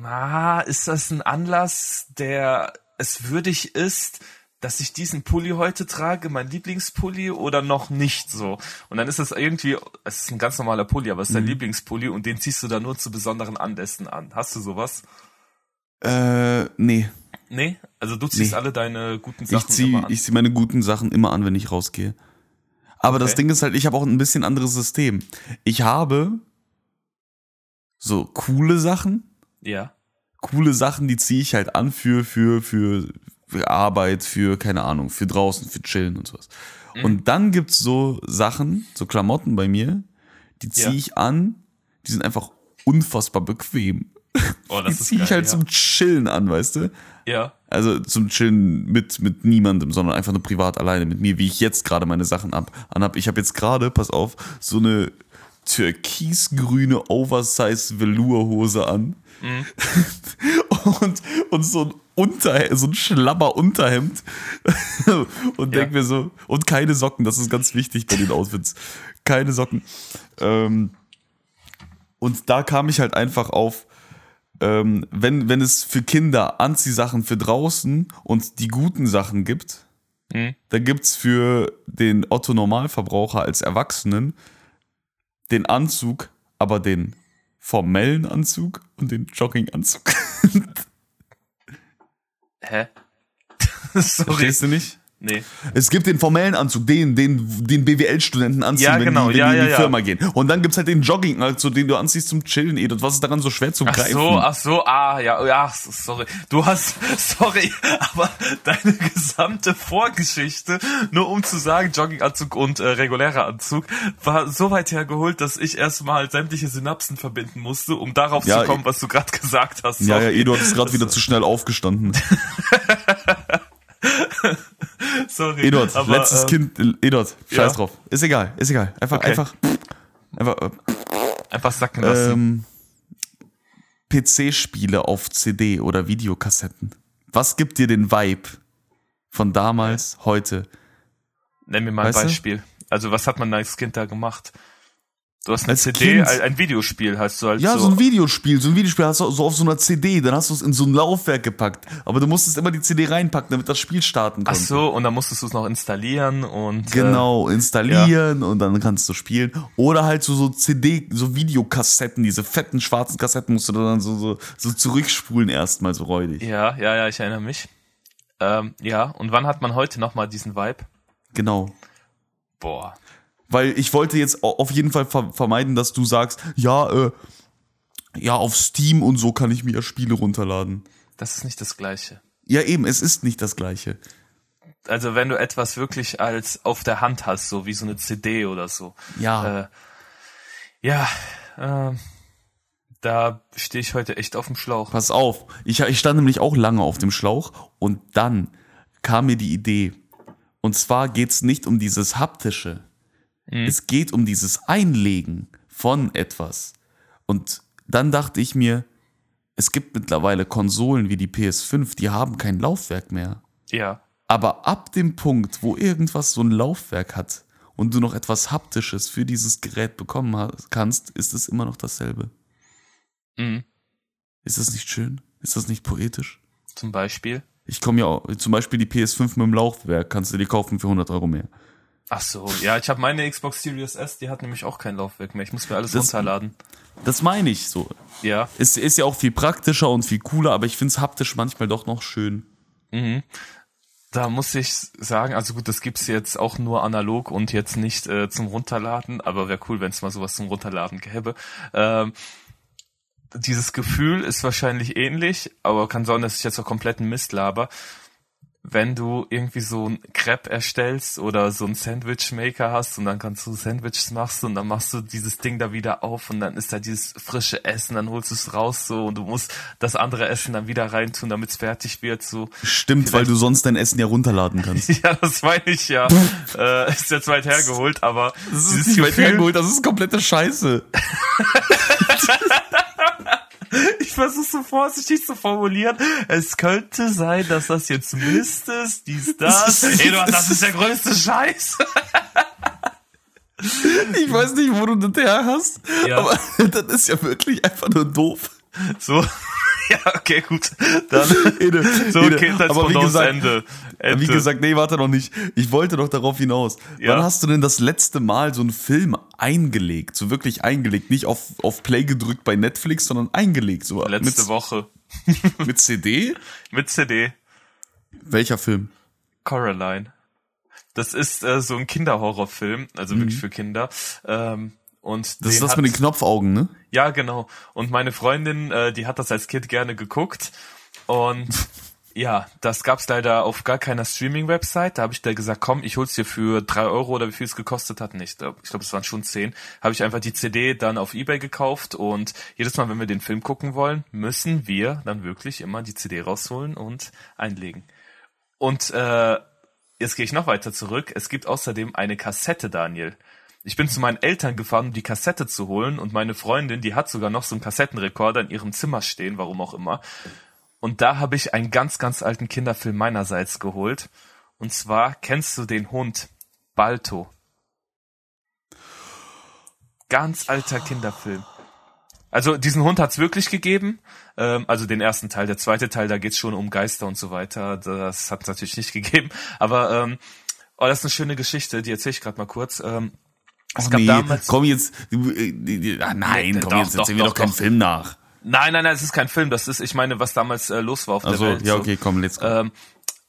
na, ist das ein Anlass, der es würdig ist, dass ich diesen Pulli heute trage, mein Lieblingspulli oder noch nicht so? Und dann ist es irgendwie, es ist ein ganz normaler Pulli, aber es ist dein Lieblingspulli und den ziehst du dann nur zu besonderen Anlässen an. Hast du sowas? Äh, nee. Nee? Also du ziehst Nee. alle deine guten Ich Sachen immer an. ich zieh meine guten Sachen immer an, wenn ich rausgehe. Aber das Okay. Ding ist halt, ich habe auch ein bisschen anderes System. Ich habe so coole Sachen ja. coole Sachen, die ziehe ich halt an für, für, für, für Arbeit, für, keine Ahnung, für draußen, für Chillen und sowas. Mhm. Und dann gibt's so Sachen, so Klamotten bei mir, die ziehe Ja. ich an, die sind einfach unfassbar bequem. Oh, Die ziehe ich geil, halt ja. zum Chillen an, weißt du? Ja. Also zum Chillen mit, mit niemandem, sondern einfach nur privat alleine mit mir, wie ich jetzt gerade meine Sachen ab, anhab. Ich habe jetzt gerade, pass auf, so eine türkisgrüne Oversize Velourhose an. (laughs) und, und so ein Unter, so ein schlabber Unterhemd. (laughs) und denk Ja. mir so, und keine Socken, das ist ganz wichtig bei den Outfits. Keine Socken. Ähm, und da kam ich halt einfach auf, ähm, wenn, wenn es für Kinder Anziehsachen für draußen und die guten Sachen gibt, Mhm. dann gibt's für den Otto Normalverbraucher als Erwachsenen den Anzug, aber den formellen Anzug und den Jogginganzug. (laughs) Hä? Sorry. Verstehst du nicht? Nee. Es gibt den formellen Anzug, den, den, den BWL-Studenten anziehen, Ja, wenn genau, die, wenn ja, die in die ja. Firma gehen. Und dann gibt's halt den Jogginganzug, den du anziehst zum Chillen, Edith. Was ist daran so schwer zu Ach greifen? so, ach so, ah, ja, ja, ach so, sorry. Du hast, (laughs) sorry, aber deine gesamte Vorgeschichte, nur um zu sagen, Jogginganzug und äh, regulärer Anzug, war so weit hergeholt, dass ich erstmal sämtliche Synapsen verbinden musste, um darauf zu kommen, was du gerade (laughs) gesagt hast. Ja, ja, Sorry. Eduard ist gerade wieder (laughs) zu schnell aufgestanden. (laughs) Sorry. Eduard, aber, letztes ähm, Kind, Eduard, scheiß ja. drauf. Ist egal, ist egal. Einfach, Okay. einfach, einfach, äh, Einfach sacken lassen. ähm, PC-Spiele auf CD oder Videokassetten. Was gibt dir den Vibe von damals, heute? Nenn mir mal ein weißt du? Beispiel. Also, was hat man als Kind da gemacht? Du hast eine Als CD, Kind? ein, Videospiel hast du halt Ja, so. so, ein Videospiel, so ein Videospiel hast du so auf so einer CD, dann hast du es in so ein Laufwerk gepackt. Aber du musstest immer die CD reinpacken, damit das Spiel starten Ach konnte. so, und dann musstest du es noch installieren und. Genau, installieren und dann kannst du spielen. Oder halt so, so CD, so Videokassetten, diese fetten schwarzen Kassetten musst du dann so, so, so zurückspulen erstmal so räudig. Äh, ja, ja, ja, ich erinnere mich. Ähm, ja, und wann hat man heute nochmal diesen Vibe? Genau. Boah. Weil ich wollte jetzt au- auf jeden Fall ver vermeiden, dass du sagst, ja, äh, ja, auf Steam und so kann ich mir ja Spiele runterladen. Das ist nicht das Gleiche. Ja, eben, es ist nicht das Gleiche. Also wenn du etwas wirklich als auf der Hand hast, so wie so eine CD oder so. Ja. Äh, ja, ähm, da stehe ich heute echt auf dem Schlauch. Pass auf, ich, ich stand nämlich auch lange auf dem Schlauch und dann kam mir die Idee. Und zwar geht's nicht um dieses haptische. Es geht um dieses Einlegen von etwas. Und dann dachte ich mir, es gibt mittlerweile Konsolen wie die PS5, die haben kein Laufwerk mehr. Ja. Aber ab dem Punkt, wo irgendwas so ein Laufwerk hat und du noch etwas Haptisches für dieses Gerät bekommen hast, kannst, ist es immer noch dasselbe. Mhm. Ist das nicht schön? Ist das nicht poetisch? Zum Beispiel. Ich komme ja auch, zum Beispiel die PS5 mit dem Laufwerk, kannst du die kaufen für 100 Euro mehr. Ach so, ja, ich habe meine Xbox Series S, die hat nämlich auch kein Laufwerk mehr. Ich muss mir alles Das- runterladen. Das meine ich so. Ja. Es ist ja auch viel praktischer und viel cooler, aber ich finde es haptisch manchmal doch noch schön. Da muss ich sagen, also gut, das gibt's jetzt auch nur analog und jetzt nicht äh, zum Runterladen, aber wäre cool, wenn es mal sowas zum Runterladen gäbe. Ähm, dieses Gefühl ist wahrscheinlich ähnlich, aber kann sein, dass ich jetzt auch kompletten Mist laber. Wenn du irgendwie so ein Crepe erstellst oder so ein Sandwichmaker hast und dann kannst du Sandwiches machst und dann machst du dieses Ding da wieder auf und dann ist da dieses frische Essen, dann holst du es raus so und du musst das andere Essen dann wieder reintun, damit es fertig wird so. Stimmt, weil du sonst dein Essen ja runterladen kannst. (laughs) Ja, das meine ich ja. äh, ist jetzt weit hergeholt, aber Das ist nicht weit hergeholt, das ist komplette Scheiße. (laughs) (laughs) (laughs) ich versuche so vorsichtig zu formulieren. Es könnte sein, dass das jetzt Mist ist, dies, (laughs) das. Eduard, das ist der größte Scheiß. Ich weiß nicht, wo du das her hast, Ja. aber (laughs) das ist ja wirklich einfach nur doof. So. Ja, okay, gut. Dann Ede, (laughs) so Ede, Kindheitspendants Ende. Ende. Wie gesagt, nee, warte noch nicht. Ich wollte doch darauf hinaus. Ja. Wann hast du denn das letzte Mal so einen Film eingelegt? So wirklich eingelegt. Nicht auf, auf Play gedrückt bei Netflix, sondern eingelegt. So letzte mit, Woche (laughs) mit CD? mit CD. Welcher Film? Coraline. Das ist äh, so ein Kinderhorrorfilm, also wirklich für Kinder. Ähm, und Das ist das hat, mit den Knopfaugen, ne? Ja, genau. Und meine Freundin, äh, die hat das als Kind gerne geguckt. Und (laughs) ja, das gab's leider auf gar keiner Streaming-Website. Da habe ich da gesagt, komm, ich hol's dir für drei Euro oder wie viel es gekostet hat. Nicht, ich glaube, es waren schon zehn. Habe ich einfach die CD dann auf Ebay gekauft und jedes Mal, wenn wir den Film gucken wollen, müssen wir dann wirklich immer die CD rausholen und einlegen. Und äh, jetzt gehe ich noch weiter zurück. Es gibt außerdem eine Kassette, Daniel. Ich bin zu meinen Eltern gefahren, um die Kassette zu holen und meine Freundin, die hat sogar noch so einen Kassettenrekorder in ihrem Zimmer stehen, warum auch immer. Und da habe ich einen ganz, ganz alten Kinderfilm meinerseits geholt. Und zwar kennst du den Hund Balto. Ganz alter Kinderfilm. Also diesen Hund hat's wirklich gegeben. Ähm, also den ersten Teil, der zweite Teil, da geht's schon um Geister und so weiter. Das hat's natürlich nicht gegeben. Aber ähm, oh, das ist eine schöne Geschichte, die erzähle ich gerade mal kurz. Ähm, es oh, gab nee, damals komm jetzt, äh, ah, nein, komm doch, jetzt erzähl mir doch, doch keinen Film nach. Nein, nein, nein, es ist kein Film. Das ist, ich meine, was damals äh, los war auf also, der Welt. Ja, okay, komm, let's go. Ähm,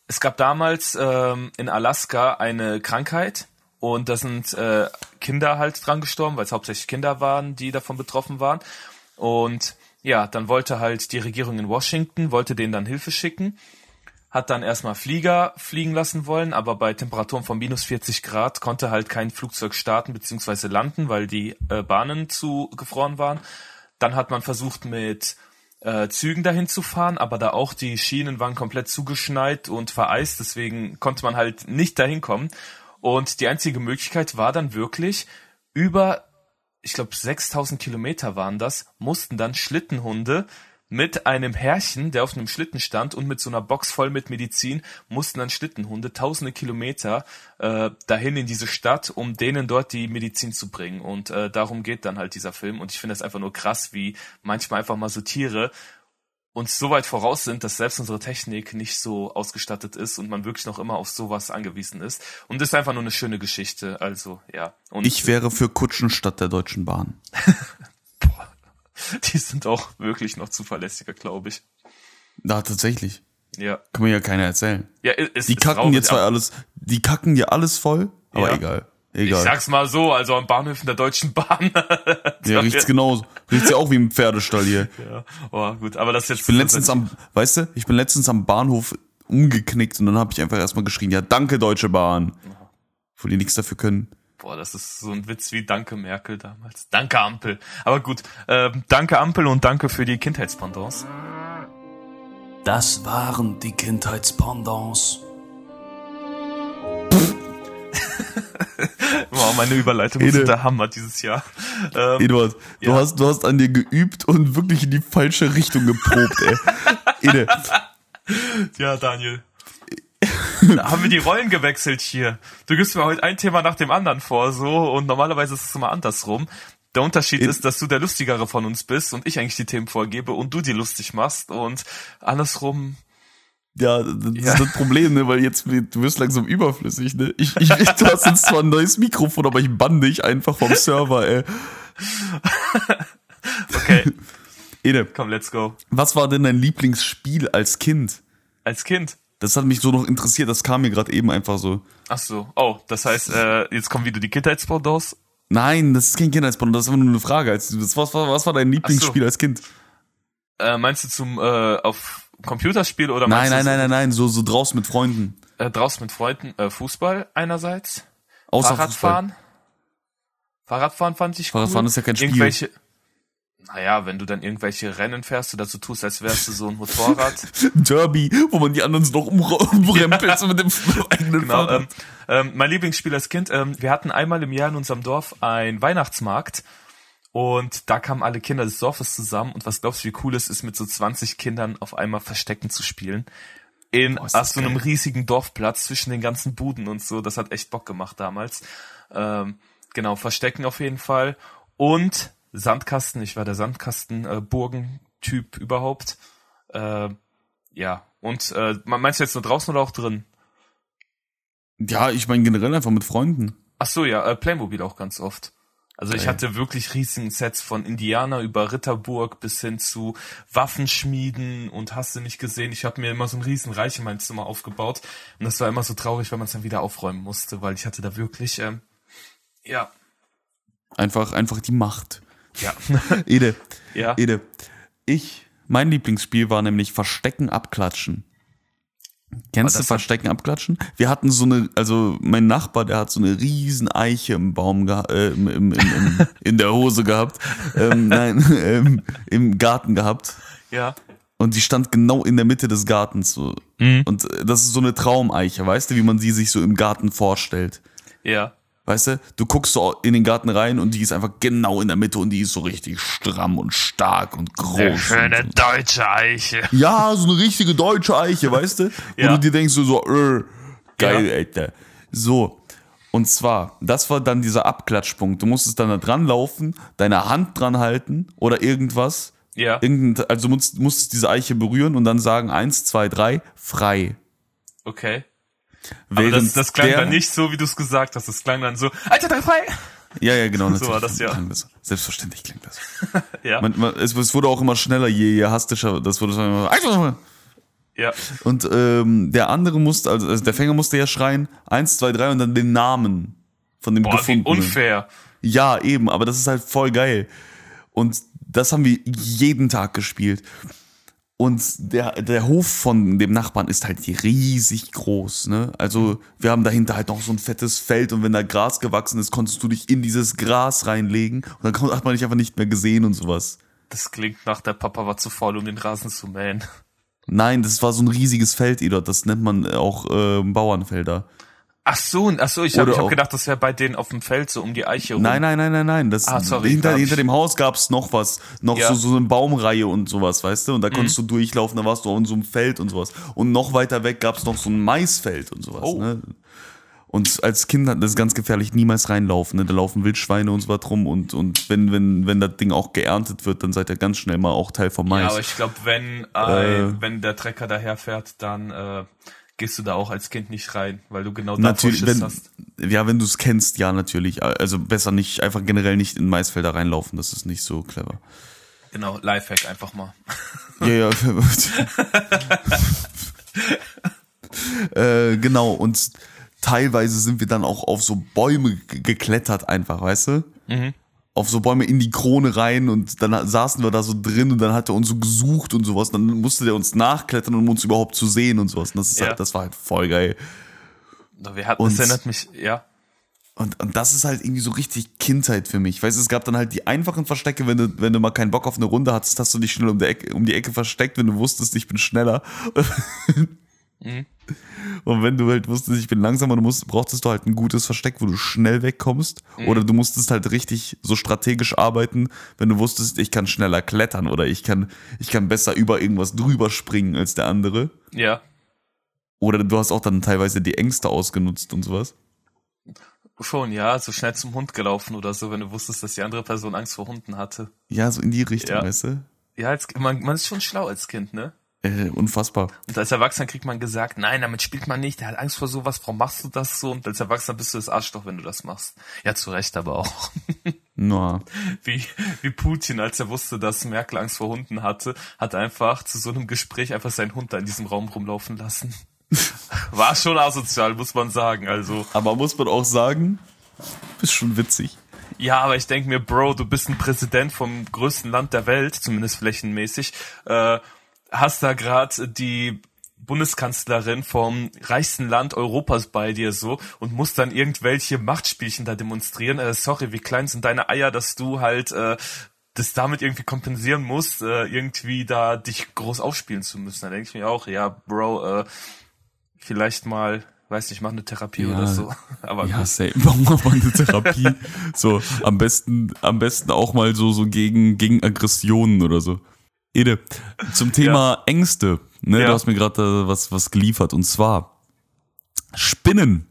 es gab damals ähm, in Alaska eine Krankheit und da sind äh, Kinder halt dran gestorben, weil es hauptsächlich Kinder waren, die davon betroffen waren. Und ja, dann wollte halt die Regierung in Washington, wollte denen dann Hilfe schicken, hat dann erstmal Flieger fliegen lassen wollen, aber bei Temperaturen von minus 40 Grad konnte halt kein Flugzeug starten bzw. landen, weil die äh, Bahnen zu gefroren waren. Dann hat man versucht mit äh, Zügen dahin zu fahren, aber da auch die Schienen waren komplett zugeschneit und vereist, deswegen konnte man halt nicht dahin kommen. Und die einzige Möglichkeit war dann wirklich über, ich glaube 6000 Kilometer waren das, mussten dann Schlittenhunde mit einem Herrchen, der auf einem Schlitten stand und mit so einer Box voll mit Medizin, mussten dann Schlittenhunde tausende Kilometer äh, dahin in diese Stadt, um denen dort die Medizin zu bringen. Und äh, darum geht dann halt dieser Film. Und ich finde das einfach nur krass, wie manchmal einfach mal so Tiere uns so weit voraus sind, dass selbst unsere Technik nicht so ausgestattet ist und man wirklich noch immer auf sowas angewiesen ist. Und das ist einfach nur eine schöne Geschichte. Also, ja. Und ich wäre für Kutschen statt der Deutschen Bahn. (laughs) (laughs) die sind auch wirklich noch zuverlässiger, glaube ich. Na, tatsächlich. Ja. Kann mir ja keiner erzählen. Ja, ist, die ist kacken dir zwar alles, die kacken dir alles voll, aber Ja. egal. Egal. Ich sag's mal so, also an Bahnhöfen der Deutschen Bahn. (laughs) ja, riecht's genauso. Riecht's ja auch wie im Pferdestall hier. (laughs) Ja, oh, gut, aber das ist jetzt. Ich bin letztens am, weißt du, ich bin letztens am Bahnhof umgeknickt und dann habe ich einfach erstmal geschrien, ja, danke Deutsche Bahn. Wo die nichts dafür können. Boah, das ist so ein Witz wie Danke Merkel damals. Danke Ampel. Aber gut, ähm, danke Ampel und danke für die Kindheitspendants. Das waren die Kindheitspendants. (laughs) Wow, meine Überleitung ist der Hammer dieses Jahr. Ähm, Eduard, du Ja. hast, du hast an dir geübt und wirklich in die falsche Richtung geprobt, ey. (laughs) Ede, ja, Daniel. Da haben wir die Rollen gewechselt hier. Du gibst mir heute ein Thema nach dem anderen vor, so, und normalerweise ist es immer andersrum. Der Unterschied In- ist, dass du der Lustigere von uns bist und ich eigentlich die Themen vorgebe und du die lustig machst und andersrum, ja, das Ja. ist das Problem, ne, weil jetzt, du wirst langsam überflüssig, ne. Ich, ich, du hast jetzt zwar ein neues Mikrofon, aber ich bann dich einfach vom Server, ey. (laughs) okay, Ede, komm, let's go. was war denn dein Lieblingsspiel als Kind? Als Kind. Das hat mich so noch interessiert, das kam mir gerade eben einfach so. Ach so. Oh, das heißt, äh, jetzt kommen wieder die Kindheitspendants. Nein, das ist kein Kindheitsporno, das ist einfach nur eine Frage. Als- Was, was, war- was war dein Lieblingsspiel als Kind? Äh, meinst du zum äh, auf Computerspiel oder Nein, meinst nein, du nein, nein, nein, so, so draußen mit Freunden. Äh, draußen mit Freunden äh, Fußball einerseits, Außer Fahrradfahren. Fahrradfahren fand ich Fahrradfahren cool. ist ja kein Spiel. Irgendwelche, naja, wenn du dann irgendwelche Rennen fährst oder so tust, als wärst du so ein Motorrad. (laughs) Derby, wo man die anderen so noch umrempelt so mit dem (laughs) eigenen genau. Ähm, ähm, mein Lieblingsspiel als Kind. Ähm, wir hatten einmal im Jahr in unserem Dorf einen Weihnachtsmarkt. Und da kamen alle Kinder des Dorfes zusammen. Und was glaubst du, wie cool es ist, mit so 20 Kindern auf einmal Verstecken zu spielen? In Boah, das so einem geil. riesigen Dorfplatz zwischen den ganzen Buden und so. Das hat echt Bock gemacht damals. Ähm, genau, Verstecken auf jeden Fall. Und Sandkasten. Ich war der Sandkasten-Burgen-Typ überhaupt. Äh, ja. Und äh, meinst du jetzt nur draußen oder auch drin? Ja, ich meine generell einfach mit Freunden. Ach so, ja, äh, Playmobil auch ganz oft. Also ich hatte wirklich riesigen Sets von Indianer über Ritterburg bis hin zu Waffenschmieden und hast du nicht gesehen. Ich habe mir immer so ein riesen Reich in mein Zimmer aufgebaut und das war immer so traurig, wenn man es dann wieder aufräumen musste, weil ich hatte da wirklich, ähm, ja, Einfach, einfach die Macht. Ja. (laughs) Ede, ja. Ede, ich, mein Lieblingsspiel war nämlich Verstecken, Abklatschen. Kennst Oh, du Verstecken, Abklatschen? Wir hatten so eine, also mein Nachbar, der hat so eine riesen Eiche im Baum, äh, im, im, im, im, (laughs) in der Hose gehabt, ähm, nein, (laughs) ähm, im Garten gehabt. Ja. Und die stand genau in der Mitte des Gartens. So. Mhm. Und äh, das ist so eine Traumeiche, weißt du, wie man sie sich so im Garten vorstellt. Ja. Weißt du, du guckst so in den Garten rein und die ist einfach genau in der Mitte und die ist so richtig stramm und stark und groß. Eine und schöne so. deutsche Eiche. Ja, so eine richtige deutsche Eiche, weißt du? (laughs) Ja. du dir denkst so, so äh, geil, Ja. Alter. So. Und zwar, das war dann dieser Abklatschpunkt. Du musstest dann da dran laufen, deine Hand dran halten oder irgendwas. Ja. Irgendein, also du musst, musstest diese Eiche berühren und dann sagen, eins, zwei, drei, frei. Okay. Aber das, das klang der- dann nicht so, wie du es gesagt hast. Das klang dann so, Alter, drei frei. Ja, ja, genau. (laughs) So war das, ja. klang das. Selbstverständlich klingt das. (laughs) Ja. Man, man, es, es wurde auch immer schneller, je, je hastischer. Das wurde so immer. ja. Und ähm, der andere musste, also, also der Fänger musste ja schreien, eins, zwei, drei und dann den Namen von dem Boah, wie gefundenen. unfair. Ja, eben, aber das ist halt voll geil. Und das haben wir jeden Tag gespielt. Und der, der Hof von dem Nachbarn ist halt riesig groß, ne? Also, wir haben dahinter halt noch so ein fettes Feld und wenn da Gras gewachsen ist, konntest du dich in dieses Gras reinlegen und dann hat man dich einfach nicht mehr gesehen und sowas. Das klingt nach, der Papa war zu faul, um den Rasen zu mähen. Nein, das war so ein riesiges Feld, Edot. Das nennt man auch äh, Bauernfelder. Ach so, ach so, ich habe hab gedacht, das wäre bei denen auf dem Feld so um die Eiche rum. Nein, nein, nein, nein, nein. Das, Ah, sorry, hinter, hinter dem Haus gab's noch was. Noch Ja. so, so eine Baumreihe und sowas, weißt du? Und da Mhm. konntest du durchlaufen, da warst du in so einem Feld und sowas. Und noch weiter weg gab's noch so ein Maisfeld und sowas. Oh. Ne? Und als Kind hat das ganz gefährlich, niemals reinlaufen. Ne? Da laufen Wildschweine und so was rum. Und, und wenn, wenn, wenn das Ding auch geerntet wird, dann seid ihr ganz schnell mal auch Teil vom Mais. Ja, aber ich glaube, wenn, ein, Äh. wenn der Trecker daherfährt, dann äh, gehst du da auch als Kind nicht rein, weil du genau Natürlich, Schiss wenn, hast. ja, wenn du es kennst, ja, natürlich. Also besser nicht, einfach generell nicht in Maisfelder reinlaufen, das ist nicht so clever. Genau, Lifehack einfach mal. (laughs) Ja, ja. äh, genau, und teilweise sind wir dann auch auf so Bäume ge- geklettert, einfach, weißt du? Mhm. Auf so Bäume in die Krone rein und dann saßen wir da so drin und dann hat er uns so gesucht und sowas. Dann musste der uns nachklettern, um uns überhaupt zu sehen und sowas. Und das, ist Ja. halt, das war halt voll geil. Wir hatten, Und- das erinnert mich, ja. Und, und das ist halt irgendwie so richtig Kindheit für mich. Weißt du, es gab dann halt die einfachen Verstecke, wenn du, wenn du mal keinen Bock auf eine Runde hattest, hast du dich schnell um Ecke, um die Ecke versteckt, wenn du wusstest, ich bin schneller. (laughs) Und wenn du halt wusstest, ich bin langsamer, du musst, brauchtest du halt ein gutes Versteck, wo du schnell wegkommst. Oder du musstest halt richtig so strategisch arbeiten, wenn du wusstest, ich kann schneller klettern oder ich kann, ich kann besser über irgendwas drüber springen als der andere. Ja. Oder du hast auch dann teilweise die Ängste ausgenutzt und sowas. Schon, ja, so schnell zum Hund gelaufen oder so, wenn du wusstest, dass die andere Person Angst vor Hunden hatte. Ja, so in die Richtung, Ja. weißt du? Ja, als, man, man ist schon schlau als Kind, ne? Äh, unfassbar. Und als Erwachsener kriegt man gesagt, nein, damit spielt man nicht, der hat Angst vor sowas, warum machst du das so? Und als Erwachsener bist du das Arschloch, wenn du das machst. Ja, zu Recht aber auch. (laughs) Na, Wie, wie Putin, als er wusste, dass Merkel Angst vor Hunden hatte, hat einfach zu so einem Gespräch einfach seinen Hund da in diesem Raum rumlaufen lassen. (laughs) War schon asozial, muss man sagen, also. aber muss man auch sagen, bist schon witzig. Ja, aber ich denke mir, Bro, du bist ein Präsident vom größten Land der Welt, zumindest flächenmäßig, äh, hast da gerade die Bundeskanzlerin vom reichsten Land Europas bei dir so und musst dann irgendwelche Machtspielchen da demonstrieren. Äh, sorry, wie klein sind deine Eier, dass du halt äh, das damit irgendwie kompensieren musst, äh, irgendwie da dich groß aufspielen zu müssen. Da denke ich mir auch, ja, Bro, äh, vielleicht mal, weiß nicht, mach eine Therapie Ja. oder so. (laughs) Aber Ja, gut. safe. Warum mal eine Therapie? (laughs) so, am besten, am besten auch mal so, so gegen, gegen Aggressionen oder so. Ede, zum Thema Ängste, ne, Ja. du hast mir gerade was, was geliefert und zwar Spinnen.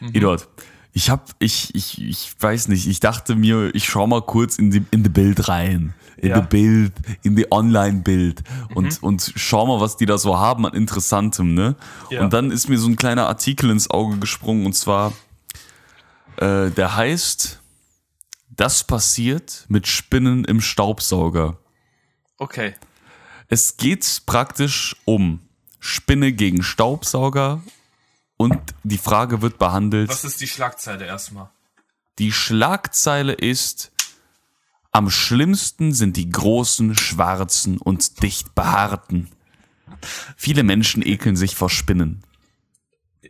Mhm. Eduard, ich hab, ich, ich, ich weiß nicht, ich dachte mir, ich schau mal kurz in die, in die Bild rein. In Ja. Mhm. die Bild, in die Online-Bild und, und schau mal, was die da so haben an Interessantem, ne? Ja. Und dann ist mir so ein kleiner Artikel ins Auge gesprungen und zwar, äh, der heißt, das passiert mit Spinnen im Staubsauger. Okay. Es geht praktisch um Spinne gegen Staubsauger und die Frage wird behandelt. Was ist die Schlagzeile erstmal? Die Schlagzeile ist Am schlimmsten sind die großen, schwarzen und dicht behaarten. Viele Menschen ekeln sich vor Spinnen.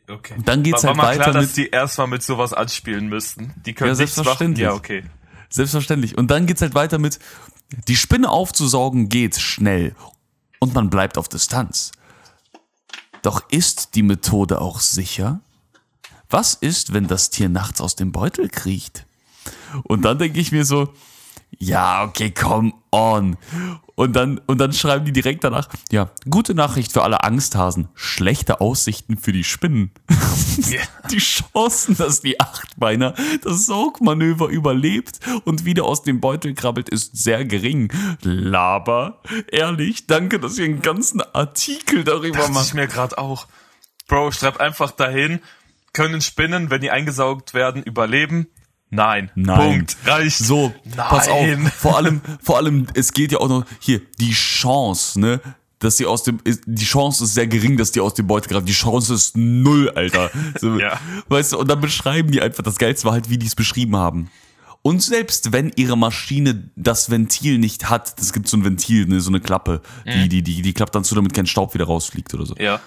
Okay. Dann geht's war, halt war mal weiter klar, dass mit- die erstmal mit sowas anspielen müssten. Die können Ja, selbstverständlich. Ja, okay. Selbstverständlich. Und dann geht's halt weiter mit, die Spinne aufzusaugen geht schnell und man bleibt auf Distanz. Doch ist die Methode auch sicher? Was ist, wenn das Tier nachts aus dem Beutel kriecht? Und dann denke ich mir so, ja, okay, come on. Und dann, und dann schreiben die direkt danach, ja, gute Nachricht für alle Angsthasen, schlechte Aussichten für die Spinnen. (laughs) Ja. (laughs) Die Chancen, dass die Achtbeiner das Saugmanöver überlebt und wieder aus dem Beutel krabbelt, ist sehr gering. Laber. Ehrlich, danke, dass ihr einen ganzen Artikel darüber ich macht. mir gerade auch. Bro, schreib einfach dahin, können Spinnen, wenn die eingesaugt werden, überleben? Nein. Nein. Punkt. Reicht. So, Nein. pass auf. Vor allem, vor allem, es geht ja auch noch hier die Chance, ne, dass sie aus dem, ist- die Chance ist sehr gering, dass die aus dem Beutel greifen. Die Chance ist null, Alter. So, (laughs) Ja. Weißt du, und dann beschreiben die einfach, das Geilste war halt, wie die es beschrieben haben. Und selbst wenn ihre Maschine das Ventil nicht hat, es gibt so ein Ventil, ne, so eine Klappe, die, die, die, die klappt dann zu, damit kein Staub wieder rausfliegt oder so. Ja.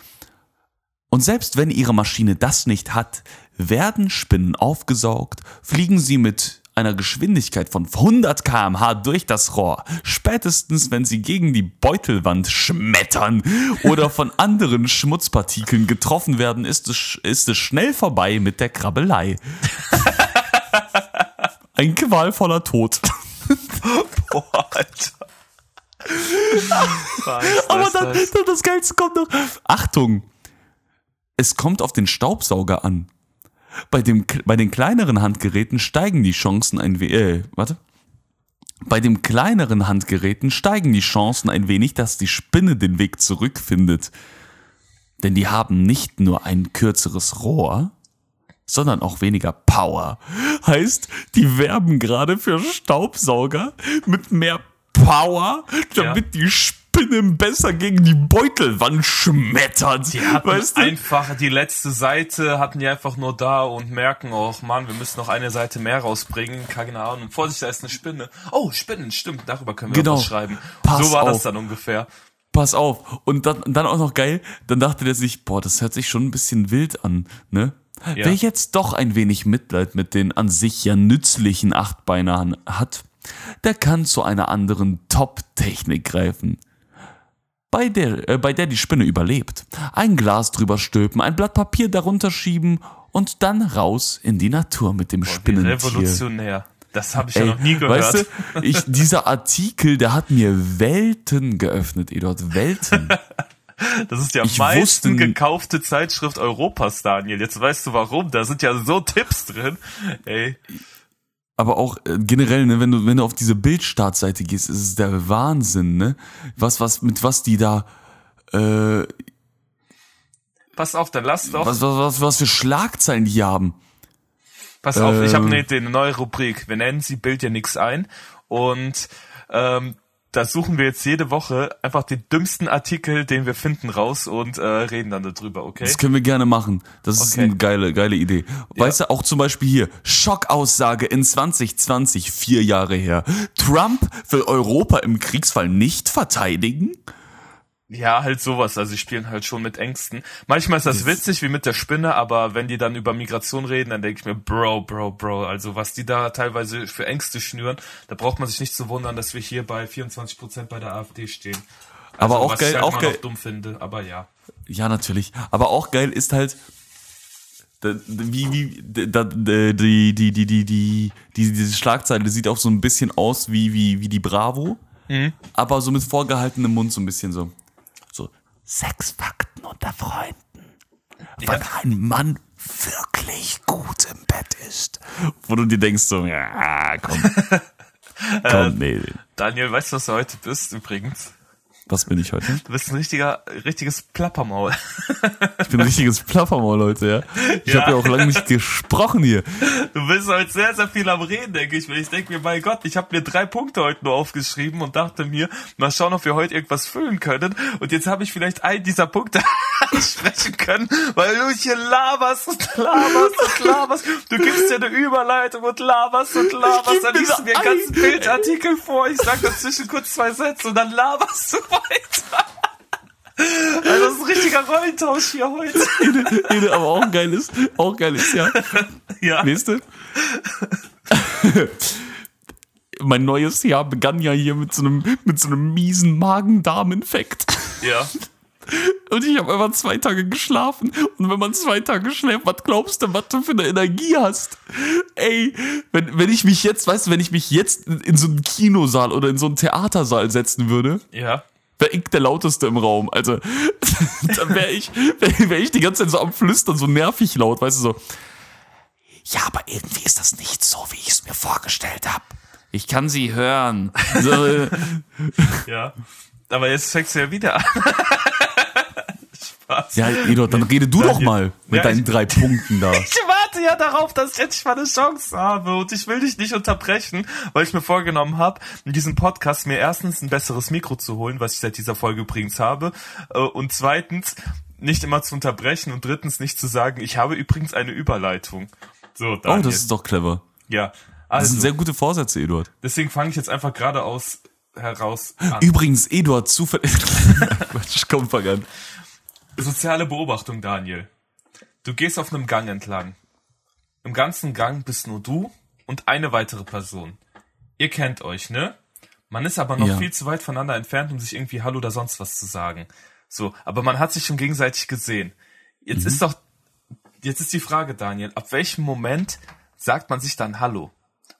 Und selbst wenn ihre Maschine das nicht hat, werden Spinnen aufgesaugt, fliegen sie mit einer Geschwindigkeit von 100 km/h durch das Rohr. Spätestens, wenn sie gegen die Beutelwand schmettern oder von anderen Schmutzpartikeln getroffen werden, ist es, ist es schnell vorbei mit der Krabbelei. (laughs) Ein qualvoller Tod. (laughs) Boah, Alter. Aber dann, dann das Geilste kommt noch. Achtung! Es kommt auf den Staubsauger an. Bei, dem, bei den kleineren Handgeräten steigen die Chancen ein wenig. Äh, warte. Bei den kleineren Handgeräten steigen die Chancen ein wenig, dass die Spinne den Weg zurückfindet. Denn die haben nicht nur ein kürzeres Rohr, sondern auch weniger Power. Heißt, die werben gerade für Staubsauger mit mehr Power, damit die Spinnen besser gegen die Beutelwand schmettert. Die hatten weißt du? einfach die letzte Seite, hatten die einfach nur da und merken, oh Mann, wir müssen noch eine Seite mehr rausbringen. Keine Ahnung. Vorsicht, da ist eine Spinne. Oh, Spinnen, stimmt, darüber können wir Genau. was schreiben. Pass so war auf. das dann ungefähr. Pass auf. Und dann, dann auch noch geil, dann dachte der sich, boah, das hört sich schon ein bisschen wild an, ne? Ja. Wer jetzt doch ein wenig Mitleid mit den an sich ja nützlichen Achtbeinern hat, der kann zu einer anderen Top-Technik greifen. Bei der, äh, bei der die Spinne überlebt. Ein Glas drüber stülpen, ein Blatt Papier darunter schieben und dann raus in die Natur mit dem Wie Spinnentier. revolutionär. Das habe ich Ey, ja noch nie gehört. Weißt du, ich, dieser Artikel, der hat mir Welten geöffnet, Eduard, Welten. (laughs) das ist die am ich meisten wusste- gekaufte Zeitschrift Europas, Daniel. Jetzt weißt du warum. Da sind ja so Tipps drin. Ey, Aber auch äh, generell, ne, wenn du, wenn du auf diese Bildstartseite gehst, ist es der Wahnsinn, ne? Was, was, mit was die da, äh, pass auf, dann lass doch. was, was, was, was für Schlagzeilen die haben. Pass auf, ich habe Ähm. eine Idee, eine neue Rubrik. Wir nennen sie Bild ja nix ein. Und ähm, da suchen wir jetzt jede Woche einfach den dümmsten Artikel, den wir finden, raus und äh, reden dann darüber, okay? Das können wir gerne machen. Das ist Okay. eine geile, geile Idee. Weißt du, auch zum Beispiel hier, Schockaussage in 2020, vier Jahre her. Trump will Europa im Kriegsfall nicht verteidigen? Ja, halt sowas. Also die spielen halt schon mit Ängsten. Manchmal ist das witzig wie mit der Spinne, aber wenn die dann über Migration reden, dann denke ich mir, Bro, Bro, Bro. Also was die da teilweise für Ängste schnüren, da braucht man sich nicht zu wundern, dass wir hier bei 24 Prozent bei der AfD stehen. Aber also, auch was geil, ich halt auch geil. noch dumm finde, aber ja. Ja, natürlich. Aber auch geil ist halt, wie, wie, da, die, die, die, die, die, die, diese Schlagzeile sieht auch so ein bisschen aus wie, wie, wie die Bravo, aber so mit vorgehaltenem Mund so ein bisschen so. So, sechs Fakten unter Freunden. Wann ein Mann wirklich gut im Bett ist. Wo du dir denkst so, ja, komm. (laughs) komm, nee. Daniel, weißt du, was du heute bist übrigens? Was bin ich heute? Du bist ein richtiger, richtiges Plappermaul. Ich bin ein richtiges Plaffermaul, Leute, ja. Ich Ja. habe ja auch lange nicht gesprochen hier. Du bist heute sehr, sehr viel am Reden, denke ich mir. Ich denke mir, mein Gott, ich habe mir drei Punkte heute nur aufgeschrieben und dachte mir, mal schauen, ob wir heute irgendwas füllen können. Und jetzt habe ich vielleicht einen dieser Punkte (laughs) ansprechen können, weil du hier laberst und laberst und laberst. Du gibst dir eine Überleitung und laberst und laberst. Dann liest du mir einen ein. ganzen Bildartikel vor. Ich sag dazwischen kurz zwei Sätze und dann laberst du weiter. Also das ist ein richtiger Rollentausch hier heute. (laughs) Ede, aber auch geil ist, auch geil ist, ja. Ja. Nächste. (laughs) mein neues Jahr begann ja hier mit so einem, mit so einem miesen Magen-Darm-Infekt. Ja. (laughs) Und ich habe einfach zwei Tage geschlafen. Und wenn man zwei Tage schläft, was glaubst du, was du für eine Energie hast? Ey, wenn, wenn ich mich jetzt, weißt du, wenn ich mich jetzt in so einen Kinosaal oder in so einen Theatersaal setzen würde, Ja. Wäre ich der lauteste im Raum. Also, (laughs) dann wäre ich, wär, wär ich die ganze Zeit so am Flüstern, so nervig laut, weißt du, so. Ja, aber irgendwie ist das nicht so, wie ich es mir vorgestellt habe. Ich kann sie hören. So, (laughs) Ja. Aber jetzt fängst du ja wieder an. (laughs) Spaß. ja, Eduard, dann rede du doch mal mit Ja, deinen ich- drei Punkten da. (laughs) Ich warte ja darauf, dass ich endlich mal eine Chance habe und ich will dich nicht unterbrechen, weil ich mir vorgenommen habe, in diesem Podcast mir erstens ein besseres Mikro zu holen, was ich seit dieser Folge übrigens habe, äh, und zweitens nicht immer zu unterbrechen und drittens nicht zu sagen, ich habe übrigens eine Überleitung. So, Oh, Daniel. das ist doch clever. ja. Das sind Also, sehr gute Vorsätze, Eduard. deswegen fange ich jetzt einfach geradeaus heraus an. Übrigens, Eduard, zufällig. (laughs) Quatsch, komm, fang an. Soziale Beobachtung, Daniel. Du gehst auf einem Gang entlang. Im ganzen Gang bist nur du und eine weitere Person. Ihr kennt euch, ne? Man ist aber noch Ja. viel zu weit voneinander entfernt, um sich irgendwie Hallo oder sonst was zu sagen. So, aber man hat sich schon gegenseitig gesehen. Jetzt ist doch, jetzt ist die Frage, Daniel, ab welchem Moment sagt man sich dann Hallo?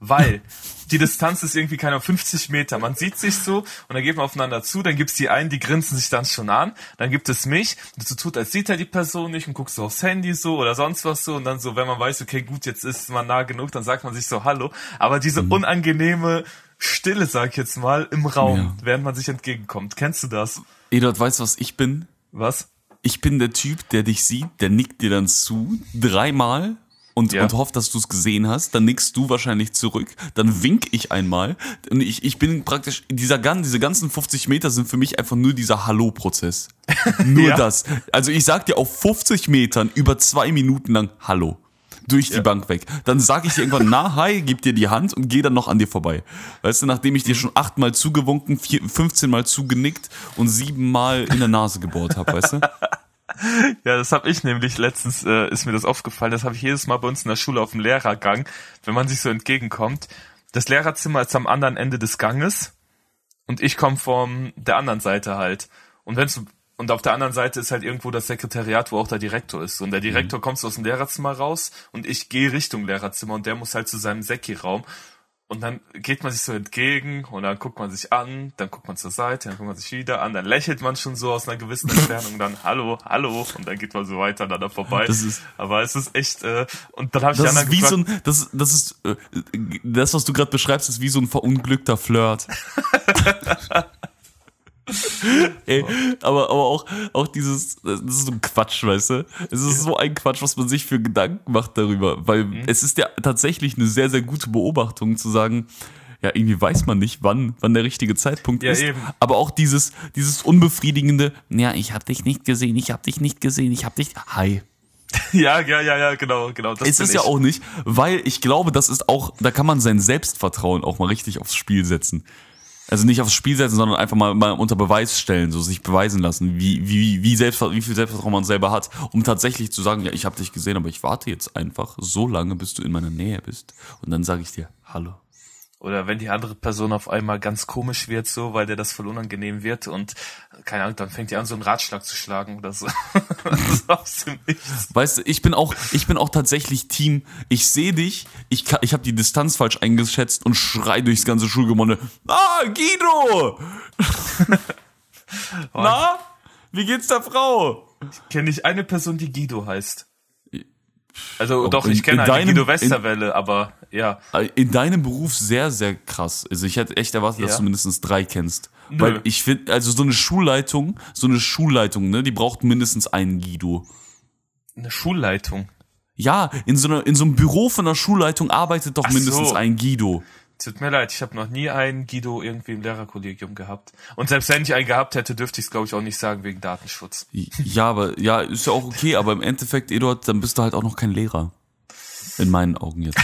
Weil die Distanz ist irgendwie keine 50 Meter. Man sieht sich so und dann geht man aufeinander zu, dann gibt's die einen, die grinsen sich dann schon an, dann gibt es mich, und so tut, als sieht er die Person nicht und guckst so aufs Handy so oder sonst was so und dann so, wenn man weiß, okay, gut, jetzt ist man nah genug, dann sagt man sich so Hallo. Aber diese unangenehme Stille, sag ich jetzt mal, im Raum, Ja. während man sich entgegenkommt. Kennst du das? Eduard, weißt du, was ich bin? Was? Ich bin der Typ, der dich sieht, der nickt dir dann zu, dreimal und, Ja. und hofft, dass du es gesehen hast. Dann nickst du wahrscheinlich zurück. Dann wink ich einmal. Und ich, ich bin praktisch, dieser gan, diese ganzen 50 Meter sind für mich einfach nur dieser Hallo-Prozess. (laughs) Nur Ja. das. Also ich sag dir auf 50 Metern über zwei Minuten lang Hallo. Durch die Bank weg. Dann sag ich dir irgendwann, na, hi, gib dir die Hand und geh dann noch an dir vorbei. Weißt du, nachdem ich dir schon achtmal zugewunken, vier, 15 Mal zugenickt und siebenmal in der Nase gebohrt habe, weißt du? (laughs) (laughs) Ja, das habe ich nämlich letztens, äh, ist mir das aufgefallen, das habe ich jedes Mal bei uns in der Schule auf dem Lehrergang, wenn man sich so entgegenkommt. Das Lehrerzimmer ist am anderen Ende des Ganges und ich komme von der anderen Seite halt. Und wenn's und auf der anderen Seite ist halt irgendwo das Sekretariat, wo auch der Direktor ist. Und der Direktor kommt so aus dem Lehrerzimmer raus und ich gehe Richtung Lehrerzimmer und der muss halt zu seinem Secki-Raum. Und dann geht man sich so entgegen und dann guckt man sich an, dann guckt man zur Seite, dann guckt man sich wieder an, dann lächelt man schon so aus einer gewissen (laughs) Entfernung, dann hallo, hallo und dann geht man so weiter aneinander vorbei. Das ist- Aber es ist echt, äh, und dann habe ich Das ist wie gefragt, so ein, das, das ist, äh, das, was du gerade beschreibst, ist wie so ein verunglückter Flirt. (laughs) (laughs) Ey, aber, aber auch, auch dieses, das ist so ein Quatsch, weißt du? Es ist so ein Quatsch, was man sich für Gedanken macht darüber, weil Mhm. es ist ja tatsächlich eine sehr, sehr gute Beobachtung zu sagen, ja, irgendwie weiß man nicht, wann, wann der richtige Zeitpunkt Ja, ist. eben. Aber auch dieses, dieses unbefriedigende, ja, ich hab dich nicht gesehen, ich hab dich nicht gesehen, ich hab dich, hi. (laughs) ja, ja, ja, ja, genau, genau. Das Ist es ja ich. auch nicht, weil ich glaube, das ist auch, da kann man sein Selbstvertrauen auch mal richtig aufs Spiel setzen. Also nicht aufs Spiel setzen, sondern einfach mal, mal unter Beweis stellen, so sich beweisen lassen, wie, wie, wie, Selbstver wie viel Selbstvertrauen man selber hat, um tatsächlich zu sagen, ja, ich habe dich gesehen, aber ich warte jetzt einfach so lange, bis du in meiner Nähe bist. Und dann sage ich dir, hallo. Oder wenn die andere Person auf einmal ganz komisch wird, so, weil der das voll unangenehm wird und, keine Ahnung, dann fängt die an, so einen Ratschlag zu schlagen oder so. (laughs) das Nichts. Weißt du, ich bin auch, ich bin auch tatsächlich Team. Ich sehe dich, ich, ka- ich habe die Distanz falsch eingeschätzt und schrei durchs ganze Schulgemonde. Ah, Guido! (laughs) Na? Wie geht's der Frau? Kenne ich eine Person, die Guido heißt. Also doch, in- ich kenne in eine Guido Westerwelle, aber ja. In deinem Beruf sehr, sehr krass. Also ich hätte echt erwartet, dass Ja. du mindestens drei kennst. Weil ich finde, also so eine Schulleitung, so eine Schulleitung, ne, die braucht mindestens einen Guido. Eine Schulleitung. Ja, in so, einer, in so einem Büro von einer Schulleitung arbeitet doch Ach mindestens so. ein Guido. Tut mir leid, ich habe noch nie einen Guido irgendwie im Lehrerkollegium gehabt. Und selbst wenn ich einen gehabt hätte, dürfte ich es, glaube ich, auch nicht sagen wegen Datenschutz. Ja, aber ja, ist ja auch okay, aber im Endeffekt, Eduard, dann bist du halt auch noch kein Lehrer. In meinen Augen jetzt. (laughs)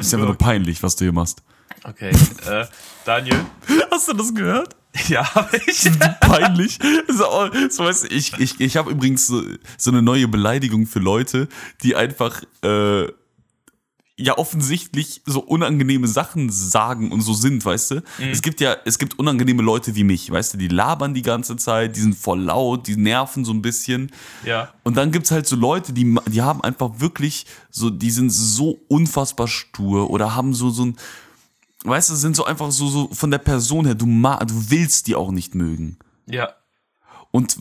ist ja einfach nur peinlich, was du hier machst. Okay, äh, Daniel. (laughs) Hast du das gehört? Ja, hab ich. Peinlich. So, so weißt ich ich, ich habe übrigens so, so eine neue Beleidigung für Leute, die einfach äh, ja offensichtlich so unangenehme Sachen sagen und so sind, weißt du? Es gibt ja, es gibt unangenehme Leute wie mich, weißt du, die labern die ganze Zeit, die sind voll laut, die nerven so ein bisschen. Ja. Und dann gibt's halt so Leute, die, die haben einfach wirklich so, die sind so unfassbar stur oder haben so, so ein, weißt du, sind so einfach so, so von der Person her, du, ma du willst die auch nicht mögen. Ja. Und,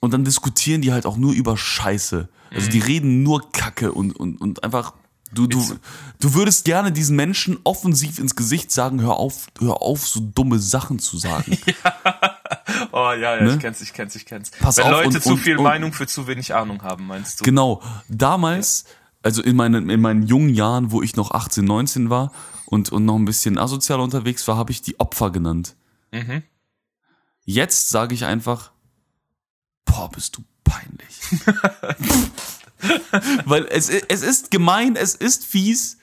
und dann diskutieren die halt auch nur über Scheiße. Also die reden nur Kacke und, und, und einfach, du, du, du würdest gerne diesen Menschen offensiv ins Gesicht sagen, hör auf, hör auf, so dumme Sachen zu sagen. (laughs) Oh ja, ja, Ne? ich kenn's, ich kenn's, ich kenn's. Pass Wenn auf Leute und- zu und- viel und- Meinung für zu wenig Ahnung haben, meinst du? Genau. Damals, also in meinen, in meinen jungen Jahren, wo ich noch 18, 19 war und, und noch ein bisschen asozial unterwegs war, habe ich die Opfer genannt. Mhm. Jetzt sage ich einfach, boah, bist du peinlich. (laughs) (laughs) Weil es, es ist gemein, es ist fies,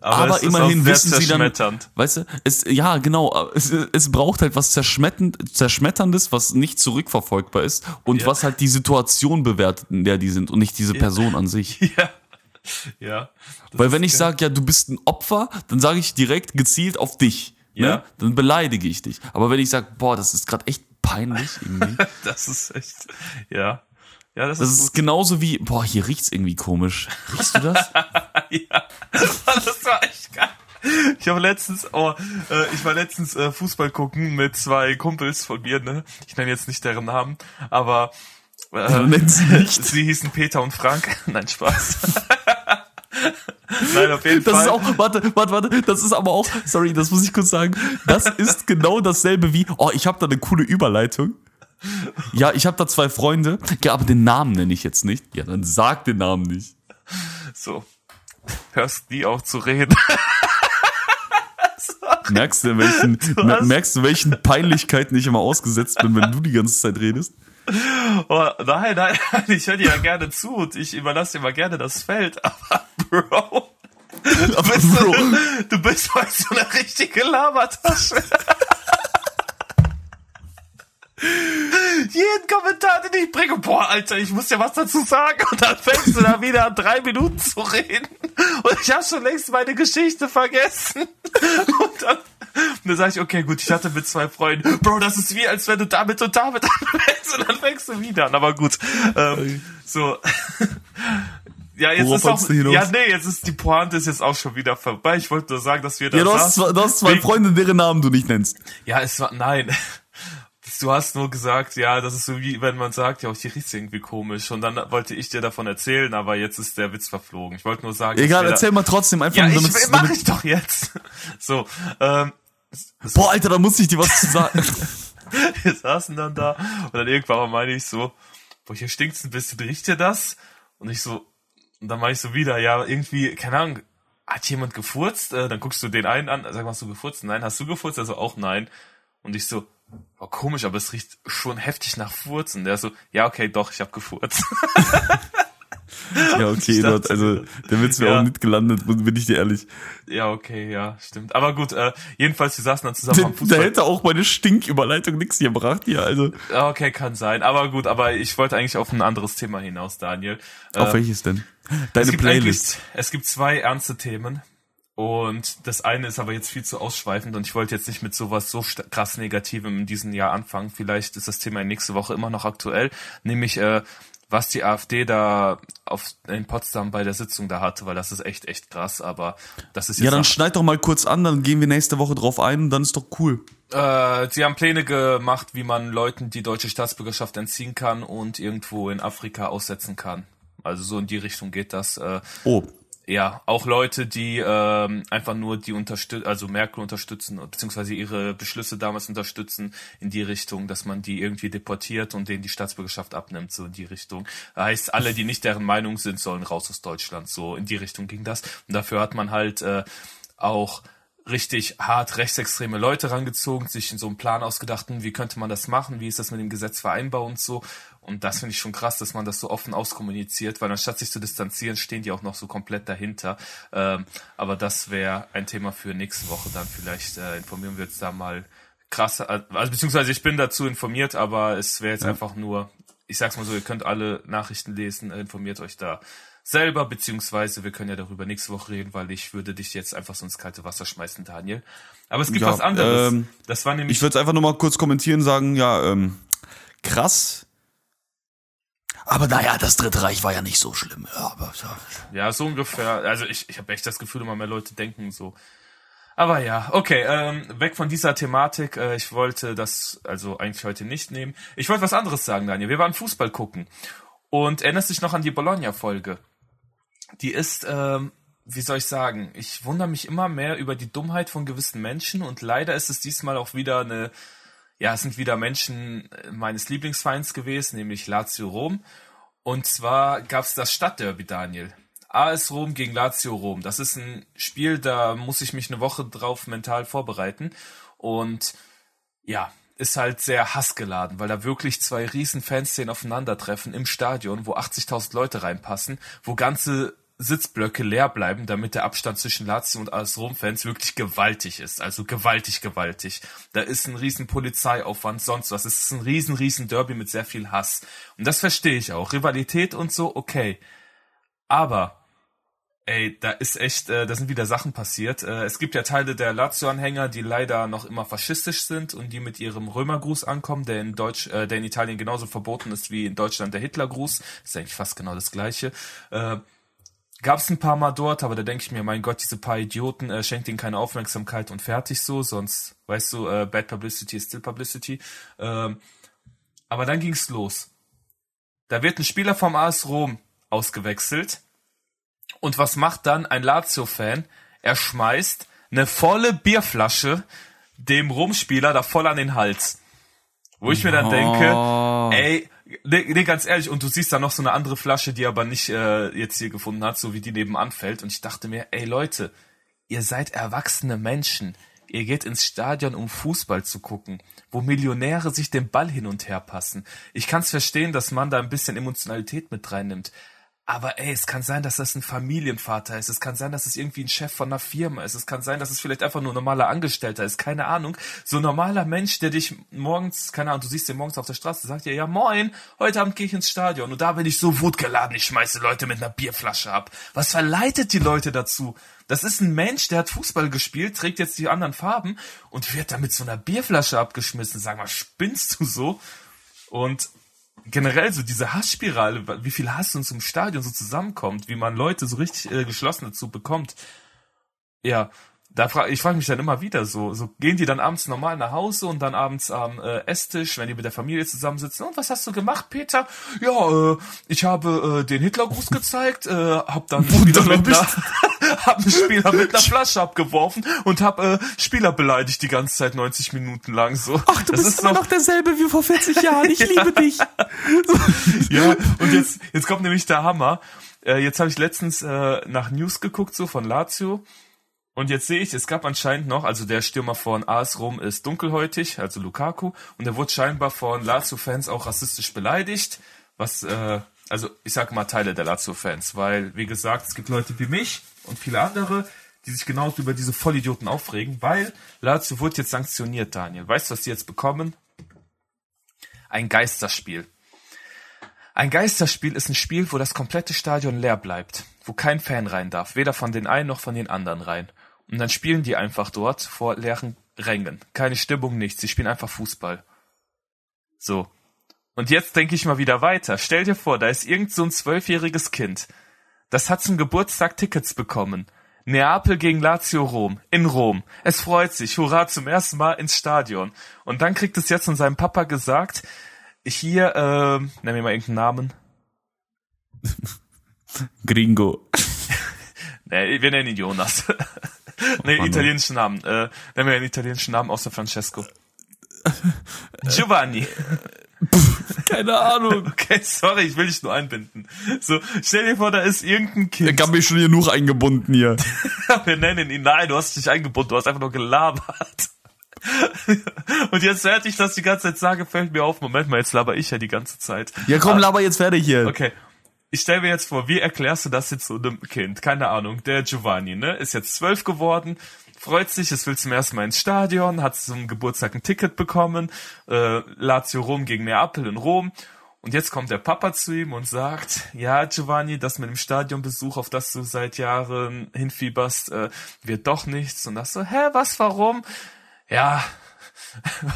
aber, ist immerhin wissen sie dann, weißt du, es, ja, genau, es, es braucht halt was Zerschmettern, Zerschmetterndes, was nicht zurückverfolgbar ist und Ja. was halt die Situation bewertet, in der die sind und nicht diese Person an sich. (laughs) Ja. Ja. Weil wenn ich sage, ja, du bist ein Opfer, dann sage ich direkt gezielt auf dich. Ja. Ne? Dann beleidige ich dich. Aber wenn ich sage, boah, das ist gerade echt peinlich irgendwie. (laughs) Das ist echt, ja. Ja, das, Das ist, ist genauso wie, boah, hier riecht's irgendwie komisch. Riechst du das? (laughs) ja. Das war echt geil. Ich habe letztens, oh, äh, ich war letztens äh, Fußball gucken mit zwei Kumpels von mir, ne? Ich nenne jetzt nicht deren Namen, aber äh, nicht. (laughs) sie hießen Peter und Frank. (laughs) Nein, Spaß. Nein, auf jeden Das Fall. ist auch, warte, warte, warte, das ist aber auch, sorry, das muss ich kurz sagen, das ist genau dasselbe wie, oh, ich habe da eine coole Überleitung. Ja, ich habe da zwei Freunde, ja, aber den Namen nenne ich jetzt nicht. Ja, dann sag den Namen nicht. so. Hörst nie auf zu reden. (laughs) Merkst du, welchen, hast- merkst du, welchen Peinlichkeiten ich immer ausgesetzt bin, wenn du die ganze Zeit redest? Oh, nein, nein, nein, ich höre dir ja gerne zu und ich überlasse dir mal gerne das Feld, aber Bro, du bist, Bro. So, du bist heute so eine richtige Labertasche. Jeden Kommentar, den ich bringe, boah, Alter, ich muss ja was dazu sagen. Und dann fängst du da wieder an, drei Minuten zu reden. Und ich habe schon längst meine Geschichte vergessen. Und dann, und dann sage ich, okay, gut, ich hatte mit zwei Freunden, Bro, das ist wie, als wenn du damit und damit (laughs) anfängst. Und dann fängst du wieder an, aber gut, ähm, so, ja, jetzt Worauf ist auch, ja, nee, jetzt ist die Pointe ist jetzt auch schon wieder vorbei. Ich wollte nur sagen, dass wir da Ja, du hast, du hast zwei Wegen- Freunde, deren Namen du nicht nennst. Ja, es war, nein. Du hast nur gesagt, ja, das ist so wie, wenn man sagt, ja, auch hier riecht's irgendwie komisch. Und dann wollte ich dir davon erzählen, aber jetzt ist der Witz verflogen. Ich wollte nur sagen, Egal, da- erzähl mal trotzdem einfach Ja, ich, damit's- mach damit- ich doch jetzt. (laughs) So, ähm, (laughs) Boah, Alter, da muss ich dir was zu sagen. (laughs) wir saßen dann da und dann irgendwann meine ich so, boah, hier stinkt's ein bisschen, riecht ihr das? Und ich so, und dann meine ich so wieder, ja, irgendwie, keine Ahnung, hat jemand gefurzt? Äh, dann guckst du den einen an, sag mal, hast du gefurzt? Nein, hast du gefurzt? Also auch nein. Und ich so, boah, komisch, aber es riecht schon heftig nach Furzen. Der so, ja, okay, doch, ich hab gefurzt. (laughs) ja, okay, dachte- also der Witz wäre Ja. auch nicht gelandet, bin ich dir ehrlich. ja, okay, ja, stimmt. Aber gut, äh, jedenfalls, wir saßen dann zusammen Da, am da Fußball. hätte auch meine Stinküberleitung nichts gebracht hier, also. Ja, Okay, kann sein. Aber gut, aber ich wollte eigentlich auf ein anderes Thema hinaus, Daniel. Auf Äh, welches denn? es Deine gibt Playlist. Es gibt zwei ernste Themen. Und das eine ist aber jetzt viel zu ausschweifend und ich wollte jetzt nicht mit sowas so krass Negativem in diesem Jahr anfangen. Vielleicht ist das Thema nächste Woche immer noch aktuell, nämlich äh, was die AfD da auf in Potsdam bei der Sitzung da hatte, weil das ist echt echt krass. Aber das ist jetzt Ja, dann schneid doch mal kurz an, dann gehen wir nächste Woche drauf ein und dann ist doch cool. Äh, sie haben Pläne gemacht, wie man Leuten die deutsche Staatsbürgerschaft entziehen kann und irgendwo in Afrika aussetzen kann. Also so in die Richtung geht das. Äh, Oh, ja, auch Leute, die ähm, einfach nur die unterstützen, also Merkel unterstützen, beziehungsweise ihre Beschlüsse damals unterstützen in die Richtung, dass man die irgendwie deportiert und denen die Staatsbürgerschaft abnimmt, so in die Richtung. Heißt, alle, die nicht deren Meinung sind, sollen raus aus Deutschland. So in die Richtung ging das. Und dafür hat man halt äh, auch richtig hart rechtsextreme Leute rangezogen, sich in so einem Plan ausgedachten, wie könnte man das machen, wie ist das mit dem Gesetz vereinbar und so. Und das finde ich schon krass, dass man das so offen auskommuniziert, weil anstatt sich zu distanzieren, stehen die auch noch so komplett dahinter. Ähm, aber das wäre ein Thema für nächste Woche dann. Vielleicht äh, informieren wir uns da mal krass. Also beziehungsweise ich bin dazu informiert, aber es wäre jetzt ja. einfach nur, ich sag's mal so, ihr könnt alle Nachrichten lesen, informiert euch da selber, beziehungsweise wir können ja darüber nächste Woche reden, weil ich würde dich jetzt einfach so ins kalte Wasser schmeißen, Daniel. Aber es gibt ja, was anderes. Ähm, das war nämlich. Ich würde es einfach nur mal kurz kommentieren, sagen, ja, ähm, krass. Aber naja, das Dritte Reich war ja nicht so schlimm. Ja, aber, ja. ja so ungefähr. Also ich, ich habe echt das Gefühl, immer mehr Leute denken so. Aber ja, okay, ähm, weg von dieser Thematik. Äh, ich wollte das also eigentlich heute nicht nehmen. Ich wollte was anderes sagen, Daniel. Wir waren Fußball gucken. Und erinnerst dich noch an die Bologna-Folge? Die ist, ähm, wie soll ich sagen, ich wundere mich immer mehr über die Dummheit von gewissen Menschen und leider ist es diesmal auch wieder eine, ja, es sind wieder Menschen meines Lieblingsvereins gewesen, nämlich Lazio Rom. Und zwar gab's das Stadtderby, Daniel. AS Rom gegen Lazio Rom. Das ist ein Spiel, da muss ich mich eine Woche drauf mental vorbereiten. Und ja, ist halt sehr hassgeladen, weil da wirklich zwei riesen Fanszenen aufeinandertreffen im Stadion, wo 80.000 Leute reinpassen, wo ganze Sitzblöcke leer bleiben, damit der Abstand zwischen Lazio und AS Rom-Fans wirklich gewaltig ist. Also gewaltig, gewaltig. Da ist ein riesen Polizeiaufwand, sonst was. Es ist ein riesen, riesen Derby mit sehr viel Hass. Und das verstehe ich auch. Rivalität und so, okay. Aber Ey, da ist echt, äh, da sind wieder Sachen passiert. Äh, es gibt ja Teile der Lazio-Anhänger, die leider noch immer faschistisch sind und die mit ihrem Römergruß ankommen, der in Deutsch, äh, der in Italien genauso verboten ist wie in Deutschland der Hitlergruß. Ist eigentlich fast genau das Gleiche. Äh, Gab es ein paar Mal dort, aber da denke ich mir, mein Gott, diese paar Idioten, äh, schenkt ihnen keine Aufmerksamkeit und fertig so, sonst, weißt du, äh, bad publicity is still publicity. Äh, aber dann ging's los. Da wird ein Spieler vom AS Rom ausgewechselt und was macht dann ein Lazio-Fan? Er schmeißt eine volle Bierflasche dem Rumspieler da voll an den Hals. Wo ich mir dann denke, ey, nee, nee, ganz ehrlich, und du siehst da noch so eine andere Flasche, die aber nicht äh, jetzt hier gefunden hat, so wie die nebenan fällt. Und ich dachte mir, ey Leute, ihr seid erwachsene Menschen. Ihr geht ins Stadion, um Fußball zu gucken, wo Millionäre sich den Ball hin und her passen. Ich kann's verstehen, dass man da ein bisschen Emotionalität mit reinnimmt. Aber ey, es kann sein, dass das ein Familienvater ist. Es kann sein, dass es irgendwie ein Chef von einer Firma ist. Es kann sein, dass es vielleicht einfach nur ein normaler Angestellter ist. Keine Ahnung. So ein normaler Mensch, der dich morgens, keine Ahnung, du siehst den morgens auf der Straße, sagt dir, ja moin, heute Abend gehe ich ins Stadion. Und da bin ich so wutgeladen, ich schmeiße Leute mit einer Bierflasche ab. Was verleitet die Leute dazu? Das ist ein Mensch, der hat Fußball gespielt, trägt jetzt die anderen Farben und wird da mit so einer Bierflasche abgeschmissen. Sag mal, spinnst du so? Und generell so diese Hassspirale, wie viel Hass uns im Stadion so zusammenkommt, wie man Leute so richtig äh, geschlossen dazu bekommt. Ja, da frage ich frage mich dann immer wieder so, so gehen die dann abends normal nach Hause und dann abends am äh, Esstisch, wenn die mit der Familie zusammensitzen, und was hast du gemacht, Peter? Ja, äh, ich habe äh, den Hitlergruß gezeigt, äh, hab dann Spieler mit einer, (laughs) (laughs) hab einen Spieler mit einer Flasche abgeworfen und hab äh, Spieler beleidigt die ganze Zeit 90 Minuten lang so. Ach, du das bist immer noch, derselbe wie vor 40 Jahren. Ich (laughs) ja. liebe dich. (laughs) ja, und jetzt jetzt kommt nämlich der Hammer. Äh, jetzt habe ich letztens äh, nach News geguckt so von Lazio und jetzt sehe ich, es gab anscheinend noch, also der Stürmer von AS Rom ist dunkelhäutig, also Lukaku, und er wurde scheinbar von Lazio-Fans auch rassistisch beleidigt, was, äh, also ich sage mal Teile der Lazio-Fans, weil, wie gesagt, es gibt Leute wie mich und viele andere, die sich genauso über diese Vollidioten aufregen, weil Lazio wurde jetzt sanktioniert, Daniel. Weißt du, was sie jetzt bekommen? Ein Geisterspiel. Ein Geisterspiel ist ein Spiel, wo das komplette Stadion leer bleibt, wo kein Fan rein darf, weder von den einen noch von den anderen rein. Und dann spielen die einfach dort vor leeren Rängen. Keine Stimmung, nichts. Sie spielen einfach Fußball. So. Und jetzt denke ich mal wieder weiter. Stell dir vor, da ist irgend so ein zwölfjähriges Kind. Das hat zum Geburtstag Tickets bekommen. Neapel gegen Lazio Rom. In Rom. Es freut sich. Hurra, zum ersten Mal ins Stadion. Und dann kriegt es jetzt von seinem Papa gesagt, hier, äh, nenn mir mal irgendeinen Namen. (laughs) Gringo. (laughs) Nee, wir nennen ihn Jonas. (laughs) nee, Mann, italienischen Namen. Äh, nennen wir einen italienischen Namen außer Francesco. Giovanni. Keine Ahnung. (laughs) Okay, sorry, ich will dich nur einbinden. So, stell dir vor, da ist irgendein Kind. Ich hab mich schon genug eingebunden hier. (laughs) Wir nennen ihn. Nein, du hast dich eingebunden, du hast einfach nur gelabert. (laughs) Und jetzt, während ich das die ganze Zeit sage, fällt mir auf, Moment mal, jetzt laber ich ja die ganze Zeit. Ja, komm, laber jetzt fertig hier. Okay. Ich stell mir jetzt vor, wie erklärst du das jetzt so einem Kind? Keine Ahnung, der Giovanni, ne, ist jetzt zwölf geworden, freut sich, es will zum ersten Mal ins Stadion, hat zum Geburtstag ein Ticket bekommen, äh, Lazio Rom gegen Neapel in Rom. Und jetzt kommt der Papa zu ihm und sagt, ja, Giovanni, das mit dem Stadionbesuch, auf das du seit Jahren hinfieberst, äh, wird doch nichts. Und das so, hä, was, warum? Ja,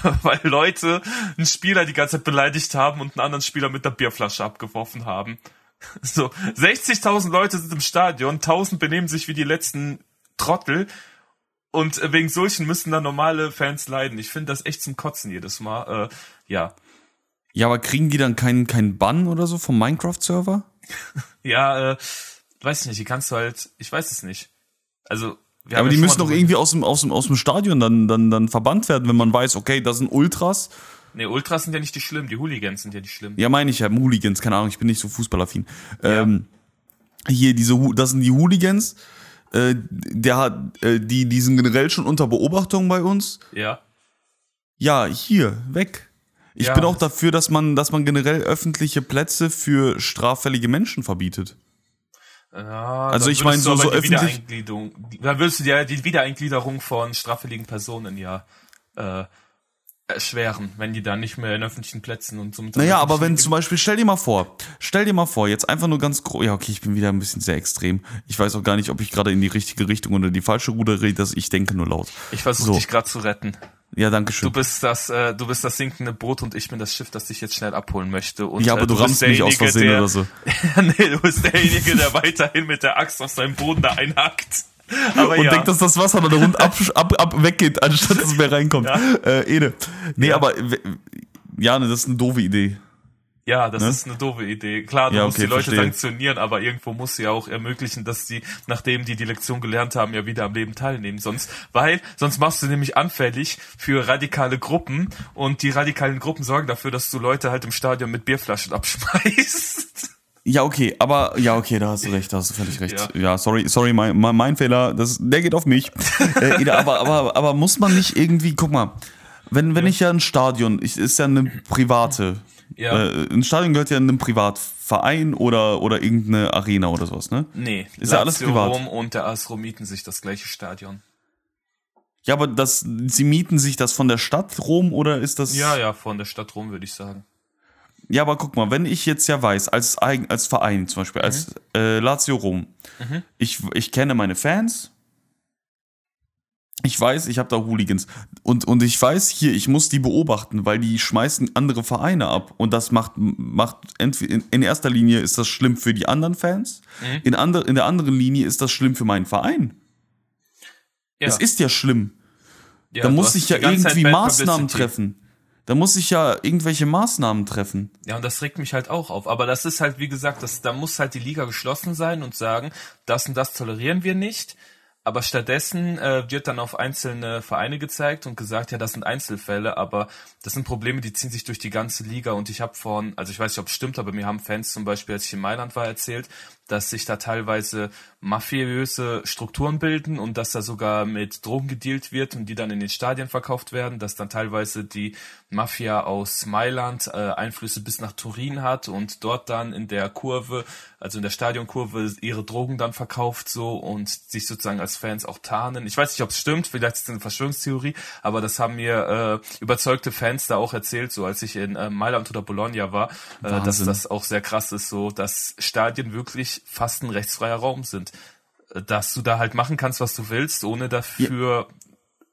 (laughs) weil Leute einen Spieler die ganze Zeit beleidigt haben und einen anderen Spieler mit der Bierflasche abgeworfen haben. So, 60.000 Leute sind im Stadion, 1000 benehmen sich wie die letzten Trottel und wegen solchen müssen dann normale Fans leiden. Ich finde das echt zum Kotzen jedes Mal. Äh, ja. Ja, aber kriegen die dann keinen keinen Bann oder so vom Minecraft-Server? (laughs) Ja, äh, weiß ich nicht, die kannst du halt, ich weiß es nicht. Also, wir Ja, aber die müssen doch irgendwie aus dem, aus dem, aus dem Stadion dann, dann, dann verbannt werden, wenn man weiß, okay, das sind Ultras. Nee, Ultras sind ja nicht die schlimm, die Hooligans sind ja die schlimm. Ja, meine ich ja, Hooligans, keine Ahnung, ich bin nicht so fußballaffin. Ähm, hier, diese, das sind die Hooligans. Äh, der hat, äh, die, die sind generell schon unter Beobachtung bei uns. Ja. Ja, hier, weg. Ich Ja. bin auch dafür, dass man, dass man generell öffentliche Plätze für straffällige Menschen verbietet. Ja, Also ich meine, so- so öffentlich- dann würdest du dir die Wiedereingliederung von straffälligen Personen ja äh, erschweren, wenn die dann nicht mehr in öffentlichen Plätzen und somit. Naja, aber wenn zum Beispiel, stell dir mal vor, stell dir mal vor, jetzt einfach nur ganz groß, ja, okay, ich bin wieder ein bisschen sehr extrem. Ich weiß auch gar nicht, ob ich gerade in die richtige Richtung oder die falsche Route rede, dass ich denke nur laut. ich versuche so. dich gerade zu retten. Ja, danke schön. Du bist das, äh, du bist das sinkende Boot und ich bin das Schiff, das dich jetzt schnell abholen möchte. Und, ja, aber äh, du, bist rammst mich aus Versehen der, oder so. (laughs) nee, du bist derjenige, der weiterhin mit der Axt auf seinem Boden da einhackt. Aber Und ja. denkt, dass das Wasser dann rund ab, ab, ab weggeht, anstatt dass es mehr reinkommt. Ja. Äh, Ede. Nee, Ja. aber, w- ja, ne, das ist eine doofe Idee. Ja, das Ne? ist eine doofe Idee. Klar, du Ja, musst okay, die Leute verstehe. sanktionieren, aber irgendwo musst du ja auch ermöglichen, dass die, nachdem die die Lektion gelernt haben, ja wieder am Leben teilnehmen. Sonst, weil, sonst machst du nämlich anfällig für radikale Gruppen und die radikalen Gruppen sorgen dafür, dass du Leute halt im Stadion mit Bierflaschen abschmeißt. Ja, okay, aber, ja, okay, da hast du recht, da hast du völlig recht. Ja. Ja, sorry, sorry, mein, mein, Fehler, das, der geht auf mich. (laughs) äh, aber, aber, aber muss man nicht irgendwie, guck mal, wenn, wenn ich ja ein Stadion, ich, ist ja eine private, Ja. äh, ein Stadion gehört ja einem Privatverein oder, oder irgendeine Arena oder sowas, ne? Nee, Ist ja alles Lazio privat. Rom und der AS Rom mieten sich das gleiche Stadion. Ja, aber das, sie mieten sich das von der Stadt Rom oder ist das? Ja, ja, von der Stadt Rom würde ich sagen. Ja, aber guck mal, wenn ich jetzt ja weiß, als, eigen- als Verein zum Beispiel, als äh, Lazio Rom, ich, ich kenne meine Fans, ich weiß, ich habe da Hooligans. Und, und ich weiß hier, ich muss die beobachten, weil die schmeißen andere Vereine ab. Und das macht, macht in, in erster Linie ist das schlimm für die anderen Fans, in, ander, in der anderen Linie ist das schlimm für meinen Verein. Ja, Es ist ja schlimm. ja, da muss ich ja irgendwie Maßnahmen treffen. Da muss ich ja irgendwelche Maßnahmen treffen. Ja, und das regt mich halt auch auf. Aber das ist halt, wie gesagt, das, da muss halt die Liga geschlossen sein und sagen, das und das tolerieren wir nicht. Aber stattdessen äh, wird dann auf einzelne Vereine gezeigt und gesagt, ja, das sind Einzelfälle, aber das sind Probleme, die ziehen sich durch die ganze Liga. Und ich habe von, also ich weiß nicht, ob es stimmt, aber mir haben Fans zum Beispiel, als ich in Mailand war, erzählt, dass sich da teilweise mafiöse Strukturen bilden und dass da sogar mit Drogen gedealt wird und die dann in den Stadien verkauft werden, dass dann teilweise die Mafia aus Mailand äh, Einflüsse bis nach Turin hat und dort dann in der Kurve, also in der Stadionkurve, ihre Drogen dann verkauft so und sich sozusagen als Fans auch tarnen. Ich weiß nicht, ob es stimmt, vielleicht ist es eine Verschwörungstheorie, aber das haben mir äh, überzeugte Fans da auch erzählt, so als ich in äh, Mailand oder Bologna war, äh, dass das auch sehr krass ist, so dass Stadien wirklich fast ein rechtsfreier Raum sind. Äh, Dass du da halt machen kannst, was du willst, ohne dafür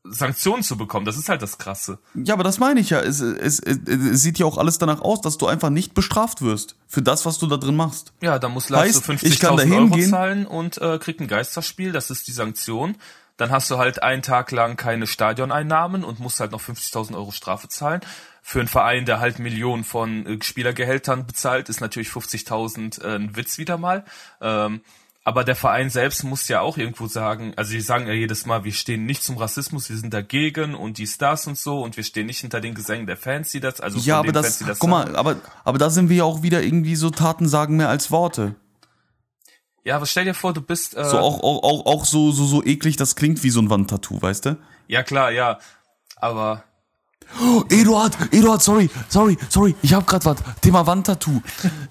Sanktionen zu bekommen. Das ist halt das Krasse. Ja, aber das meine ich ja. Es, es, es, es sieht ja auch alles danach aus, dass du einfach nicht bestraft wirst für das, was du da drin machst. Ja, da muss da 50.000 Euro zahlen und äh, kriegt ein Geisterspiel. Das ist die Sanktion. Dann hast du halt einen Tag lang keine Stadioneinnahmen und musst halt noch 50.000 Euro Strafe zahlen. Für einen Verein, der halt Millionen von äh, Spielergehältern bezahlt, ist natürlich 50.000 äh, ein Witz wieder mal. Ähm, Aber der Verein selbst muss ja auch irgendwo sagen, also die sagen ja jedes Mal, wir stehen nicht zum Rassismus, wir sind dagegen und die Stars und so und wir stehen nicht hinter den Gesängen der Fans, die das, also Ja, aber das, Fans, die das guck mal, aber, aber da sind wir ja auch wieder irgendwie so Taten sagen mehr als Worte. Ja, aber stell dir vor, du bist, äh, So auch, auch, auch, auch so, so, so eklig, das klingt wie so ein Wandtattoo, weißt du? ja klar, ja, aber Oh, Eduard, Eduard, sorry, sorry, sorry, ich hab grad was. Thema Wandtattoo.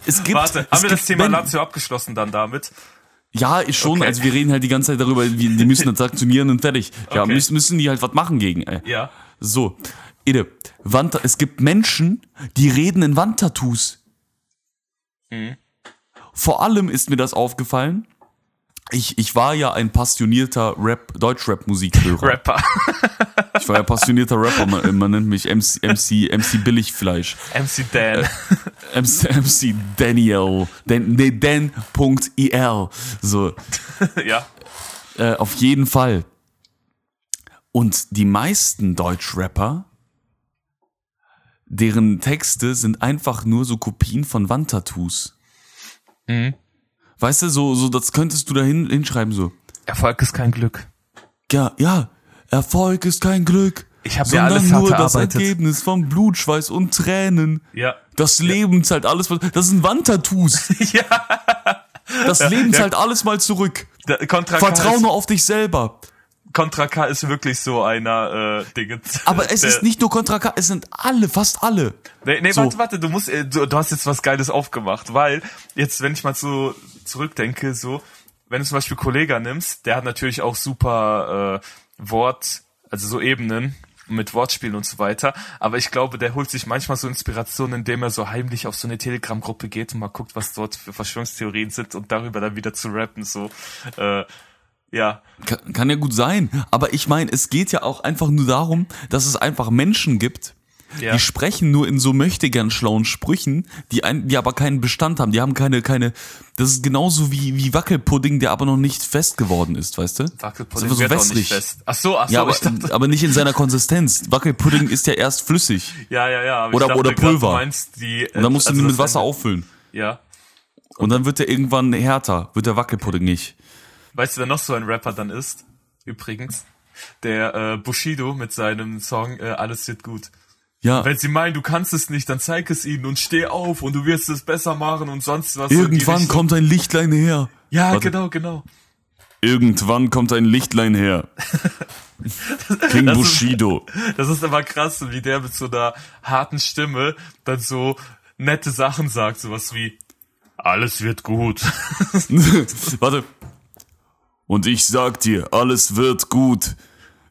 Es gibt, warte, haben wir das Thema Lazio abgeschlossen dann damit? Ja, ist schon, Okay. also wir reden halt die ganze Zeit darüber, wie, die müssen das sanktionieren und fertig. Ja, Okay. müssen, müssen die halt was machen gegen, ey. Ja. So, Ede, Wand, es gibt Menschen, die reden in Wandtattoos. Mhm. Vor allem ist mir das aufgefallen. Ich, ich war ja ein passionierter Rap, Deutschrap-Musikhörer. Rapper. (laughs) Ich war ja passionierter Rapper, man, man nennt mich MC, MC, MC Billigfleisch. MC Dan. MC, MC Daniel. Dan, nee, Dan.il. So, (laughs) ja. äh, auf jeden Fall. Und die meisten Deutschrapper, deren Texte sind einfach nur so Kopien von Wandtattoos. Mhm. Weißt du, so, so, das könntest du da hin, hinschreiben, so. Erfolg ist kein Glück. Ja, ja, Erfolg ist kein Glück. Ich hab mir sondern alles nur das erarbeitet. Ergebnis von Blut, Schweiß und Tränen. Ja. Das Leben zahlt alles, das sind Wandtattoos. (laughs) ja. Das Leben ja. zahlt alles mal zurück. Vertrau nur auf dich selber. Contra K ist wirklich so einer äh, Ding. Aber es ist nicht nur Contra K, es sind alle, fast alle. Nee, nee So. warte, warte, du musst, äh, du, du hast jetzt was Geiles aufgemacht, weil jetzt, wenn ich mal so zurückdenke, so, wenn du zum Beispiel Kollega nimmst, der hat natürlich auch super äh, Wort, also so Ebenen mit Wortspielen und so weiter, aber ich glaube, der holt sich manchmal so Inspiration, indem er so heimlich auf so eine Telegram-Gruppe geht und mal guckt, was dort für Verschwörungstheorien sind und darüber dann wieder zu rappen, so, äh, ja, Kann, kann ja gut sein. Aber ich meine, es geht ja auch einfach nur darum, dass es einfach Menschen gibt, ja, die sprechen nur in so möchtegern schlauen Sprüchen, die, ein, die aber keinen Bestand haben. Die haben keine, keine, das ist genauso wie, wie Wackelpudding, der aber noch nicht fest geworden ist, weißt du? Wackelpudding ist wird einfach auch so nicht fest. Ach so, ach so, Ja, aber, dachte, (laughs) aber nicht in seiner Konsistenz. Wackelpudding ist ja erst flüssig. ja, ja, ja, Oder- dachte oder Pulver. Meinst die, Und dann musst du ihn mit Wasser auffüllen. auffüllen. Ja. Und dann wird er irgendwann härter, wird der Wackelpudding nicht. Weißt du, wer noch so ein Rapper dann ist? Übrigens. Der äh, Bushido mit seinem Song äh, Alles wird gut. Ja, Wenn sie meinen, du kannst es nicht, dann zeig es ihnen und steh auf und du wirst es besser machen und sonst was. irgendwann kommt ein Lichtlein her. Ja, Warte. genau, genau. Irgendwann kommt ein Lichtlein her. (laughs) King Das ist- Bushido. Das ist immer krass, wie der mit so einer harten Stimme dann so nette Sachen sagt, sowas wie Alles wird gut. (laughs) Warte. Und ich sag dir, alles wird gut.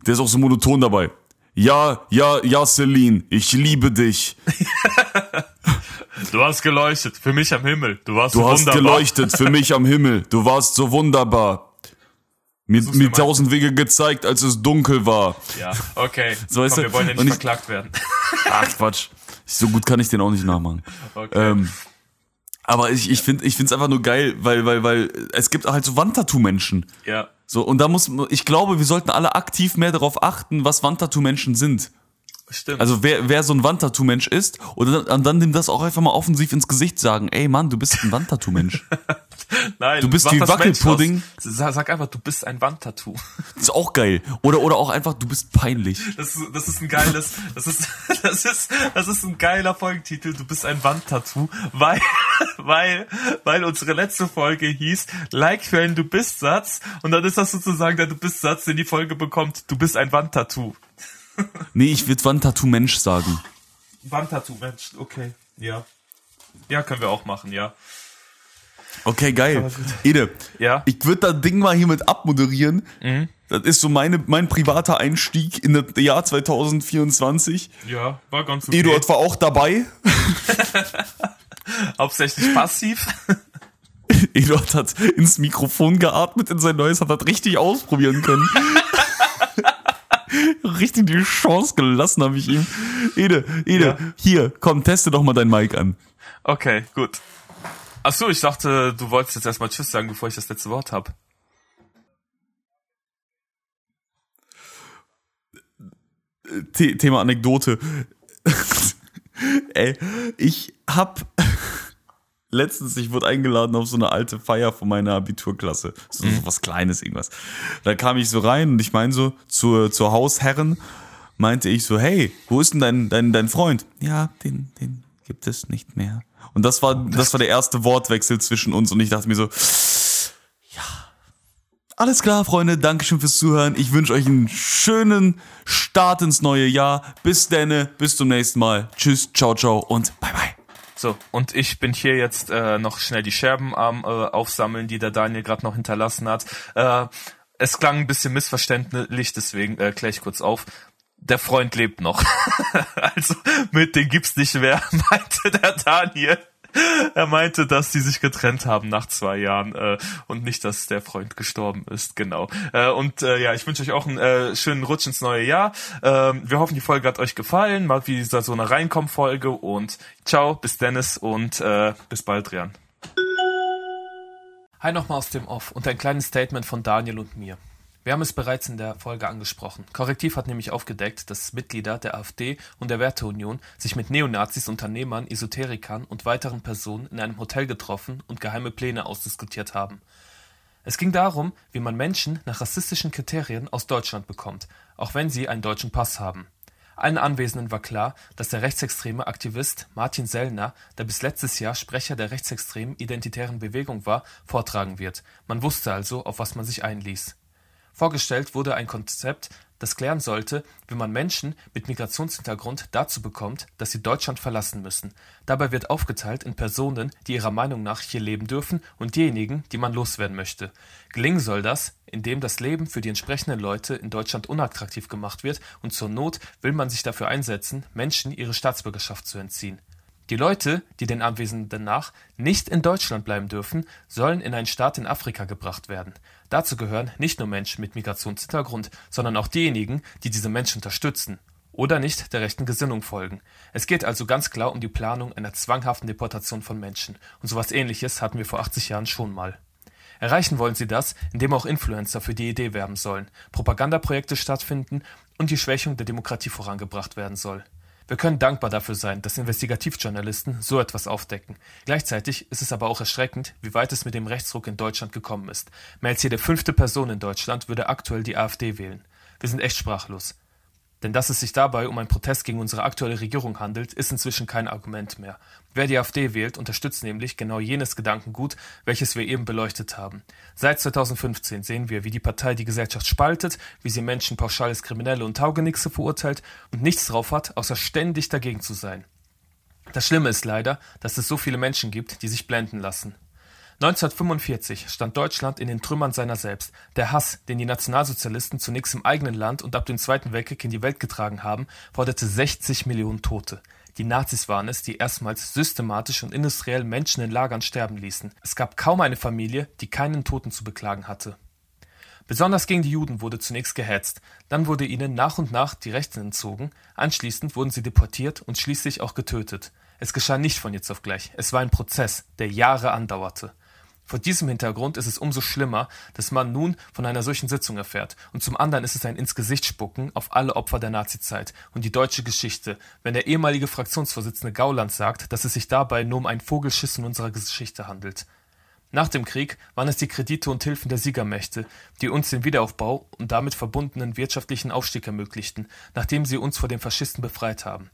Der ist auch so monoton dabei. Ja, ja, ja, Celine, ich liebe dich. (laughs) Du hast geleuchtet, für mich am Himmel. Du warst Du hast wunderbar. geleuchtet für mich am Himmel. Du warst so wunderbar. Mir, mir tausend Wege gezeigt, als es dunkel war. Ja, okay. So weißt Komm, du, wir wollen ja nicht ich- verklagt werden. Ach, Quatsch. So gut kann ich den auch nicht nachmachen. (laughs) Okay. Ähm, aber ich, ich finde ich find's einfach nur geil, weil, weil, weil es gibt halt so Wandtattoo-Menschen. ja. So, und da muss, ich glaube, wir sollten alle aktiv mehr darauf achten, was Wandtattoo-Menschen sind. Stimmt. Also wer, wer so ein Wandtattoo-Mensch ist, oder dann, dann dem das auch einfach mal offensiv ins Gesicht sagen, ey Mann, du bist ein Wandtattoo-Mensch. (laughs) Nein, du bist wie Wackelpudding. Sag einfach, du bist ein Wandtattoo. Das (laughs) ist auch geil. Oder, oder auch einfach, du bist peinlich. Das, ist- das ist ein geiles, das ist, (laughs) das ist, das ist ein geiler Folgentitel. Du bist ein Wandtattoo, weil, weil, weil unsere letzte Folge hieß Like für einen Du bist Satz und dann ist das sozusagen der Du bist Satz, den die Folge bekommt. Du bist ein Wandtattoo. Nee, ich würde Wandtattoo-Mensch sagen. Wandtattoo, Mensch, okay, ja. Ja, können wir auch machen, ja. Okay, geil. Ede, Ja. ich würde das Ding mal hiermit abmoderieren. Das ist so meine, mein privater Einstieg in das Jahr 2024. Ja, war ganz okay. Eduard war auch dabei. (laughs) Hauptsächlich passiv. (laughs) Eduard hat ins Mikrofon geatmet in sein neues, hat das richtig ausprobieren können. (laughs) richtig die Chance gelassen habe ich ihm. Ede, Ede, Ja. hier, komm, teste doch mal dein Mic an. Okay, gut. Ach so, ich dachte, du wolltest jetzt erstmal Tschüss sagen, bevor ich das letzte Wort hab. The Thema Anekdote. (laughs) Ey, ich hab letztens, ich wurde eingeladen auf so eine alte Feier von meiner Abiturklasse. So, so was Kleines, irgendwas. Da kam ich so rein und ich meine so, zur, zur Hausherren meinte ich so, hey, wo ist denn dein, dein, dein Freund? Ja, den, den gibt es nicht mehr. Und das war, das war der erste Wortwechsel zwischen uns und ich dachte mir so, ja, alles klar, Freunde, Dankeschön fürs Zuhören. Ich wünsche euch einen schönen Start ins neue Jahr. Bis denne, bis zum nächsten Mal. Tschüss, ciao, ciao und bye, bye. So, und ich bin hier jetzt äh, noch schnell die Scherben am äh, Aufsammeln, die der Daniel gerade noch hinterlassen hat. Äh, es klang ein bisschen missverständlich, deswegen äh, kläre ich kurz auf. Der Freund lebt noch. (laughs) also mit den gibt's nicht mehr, (laughs) meinte der Daniel. (laughs) Er meinte, dass die sich getrennt haben nach zwei Jahren äh, und nicht, dass der Freund gestorben ist, genau. Äh, und äh, ja, ich wünsche euch auch einen äh, schönen Rutsch ins neue Jahr. Ähm, wir hoffen, die Folge hat euch gefallen. Mal wieder so eine Reinkommen-Folge und ciao, bis Dennis und äh, bis bald, Rian. Hi nochmal aus dem Off und ein kleines Statement von Daniel und mir. Wir haben es bereits in der Folge angesprochen. Korrektiv hat nämlich aufgedeckt, dass Mitglieder der AfD und der Werteunion sich mit Neonazis, Unternehmern, Esoterikern und weiteren Personen in einem Hotel getroffen und geheime Pläne ausdiskutiert haben. Es ging darum, wie man Menschen nach rassistischen Kriterien aus Deutschland bekommt, auch wenn sie einen deutschen Pass haben. Allen Anwesenden war klar, dass der rechtsextreme Aktivist Martin Sellner, der bis letztes Jahr Sprecher der rechtsextremen identitären Bewegung war, vortragen wird. Man wusste also, auf was man sich einließ. Vorgestellt wurde ein Konzept, das klären sollte, wie man Menschen mit Migrationshintergrund dazu bekommt, dass sie Deutschland verlassen müssen. Dabei wird aufgeteilt in Personen, die ihrer Meinung nach hier leben dürfen, und diejenigen, die man loswerden möchte. Gelingen soll das, indem das Leben für die entsprechenden Leute in Deutschland unattraktiv gemacht wird, und zur Not will man sich dafür einsetzen, Menschen ihre Staatsbürgerschaft zu entziehen. Die Leute, die den Anwesenden nach nicht in Deutschland bleiben dürfen, sollen in einen Staat in Afrika gebracht werden. Dazu gehören nicht nur Menschen mit Migrationshintergrund, sondern auch diejenigen, die diese Menschen unterstützen oder nicht der rechten Gesinnung folgen. Es geht also ganz klar um die Planung einer zwanghaften Deportation von Menschen. Und sowas ähnliches hatten wir vor 80 Jahren schon mal. Erreichen wollen sie das, indem auch Influencer für die Idee werben sollen, Propagandaprojekte stattfinden und die Schwächung der Demokratie vorangebracht werden soll. Wir können dankbar dafür sein, dass Investigativjournalisten so etwas aufdecken. Gleichzeitig ist es aber auch erschreckend, wie weit es mit dem Rechtsruck in Deutschland gekommen ist. Mehr als jede fünfte Person in Deutschland würde aktuell die AfD wählen. Wir sind echt sprachlos. Denn dass es sich dabei um einen Protest gegen unsere aktuelle Regierung handelt, ist inzwischen kein Argument mehr. Wer die AfD wählt, unterstützt nämlich genau jenes Gedankengut, welches wir eben beleuchtet haben. Seit 2015 sehen wir, wie die Partei die Gesellschaft spaltet, wie sie Menschen pauschal als Kriminelle und Taugenixe verurteilt und nichts drauf hat, außer ständig dagegen zu sein. Das Schlimme ist leider, dass es so viele Menschen gibt, die sich blenden lassen. 1945 stand Deutschland in den Trümmern seiner selbst. Der Hass, den die Nationalsozialisten zunächst im eigenen Land und ab dem Zweiten Weltkrieg in die Welt getragen haben, forderte 60 Millionen Tote. Die Nazis waren es, die erstmals systematisch und industriell Menschen in Lagern sterben ließen. Es gab kaum eine Familie, die keinen Toten zu beklagen hatte. Besonders gegen die Juden wurde zunächst gehetzt, dann wurde ihnen nach und nach die Rechte entzogen, anschließend wurden sie deportiert und schließlich auch getötet. Es geschah nicht von jetzt auf gleich, es war ein Prozess, der Jahre andauerte. Vor diesem Hintergrund ist es umso schlimmer, dass man nun von einer solchen Sitzung erfährt. Und zum anderen ist es ein ins Gesicht spucken auf alle Opfer der Nazizeit und die deutsche Geschichte, wenn der ehemalige Fraktionsvorsitzende Gauland sagt, dass es sich dabei nur um einen Vogelschiss in unserer Geschichte handelt. Nach dem Krieg waren es die Kredite und Hilfen der Siegermächte, die uns den Wiederaufbau und damit verbundenen wirtschaftlichen Aufstieg ermöglichten, nachdem sie uns vor den Faschisten befreit haben.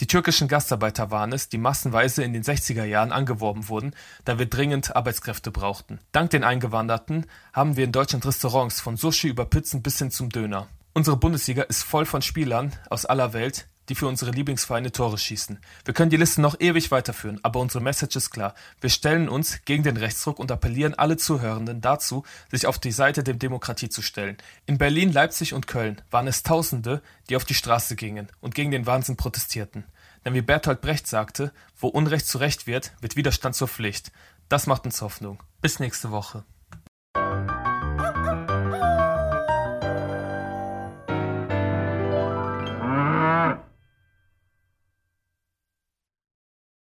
Die türkischen Gastarbeiter waren es, die massenweise in den 60er Jahren angeworben wurden, da wir dringend Arbeitskräfte brauchten. Dank den Eingewanderten haben wir in Deutschland Restaurants von Sushi über Pizzen bis hin zum Döner. Unsere Bundesliga ist voll von Spielern aus aller Welt, die für unsere Lieblingsvereine Tore schießen. Wir können die Liste noch ewig weiterführen, aber unsere Message ist klar. Wir stellen uns gegen den Rechtsdruck und appellieren alle Zuhörenden dazu, sich auf die Seite der Demokratie zu stellen. In Berlin, Leipzig und Köln waren es Tausende, die auf die Straße gingen und gegen den Wahnsinn protestierten. Denn wie Bertolt Brecht sagte, wo Unrecht zu Recht wird, wird Widerstand zur Pflicht. Das macht uns Hoffnung. Bis nächste Woche.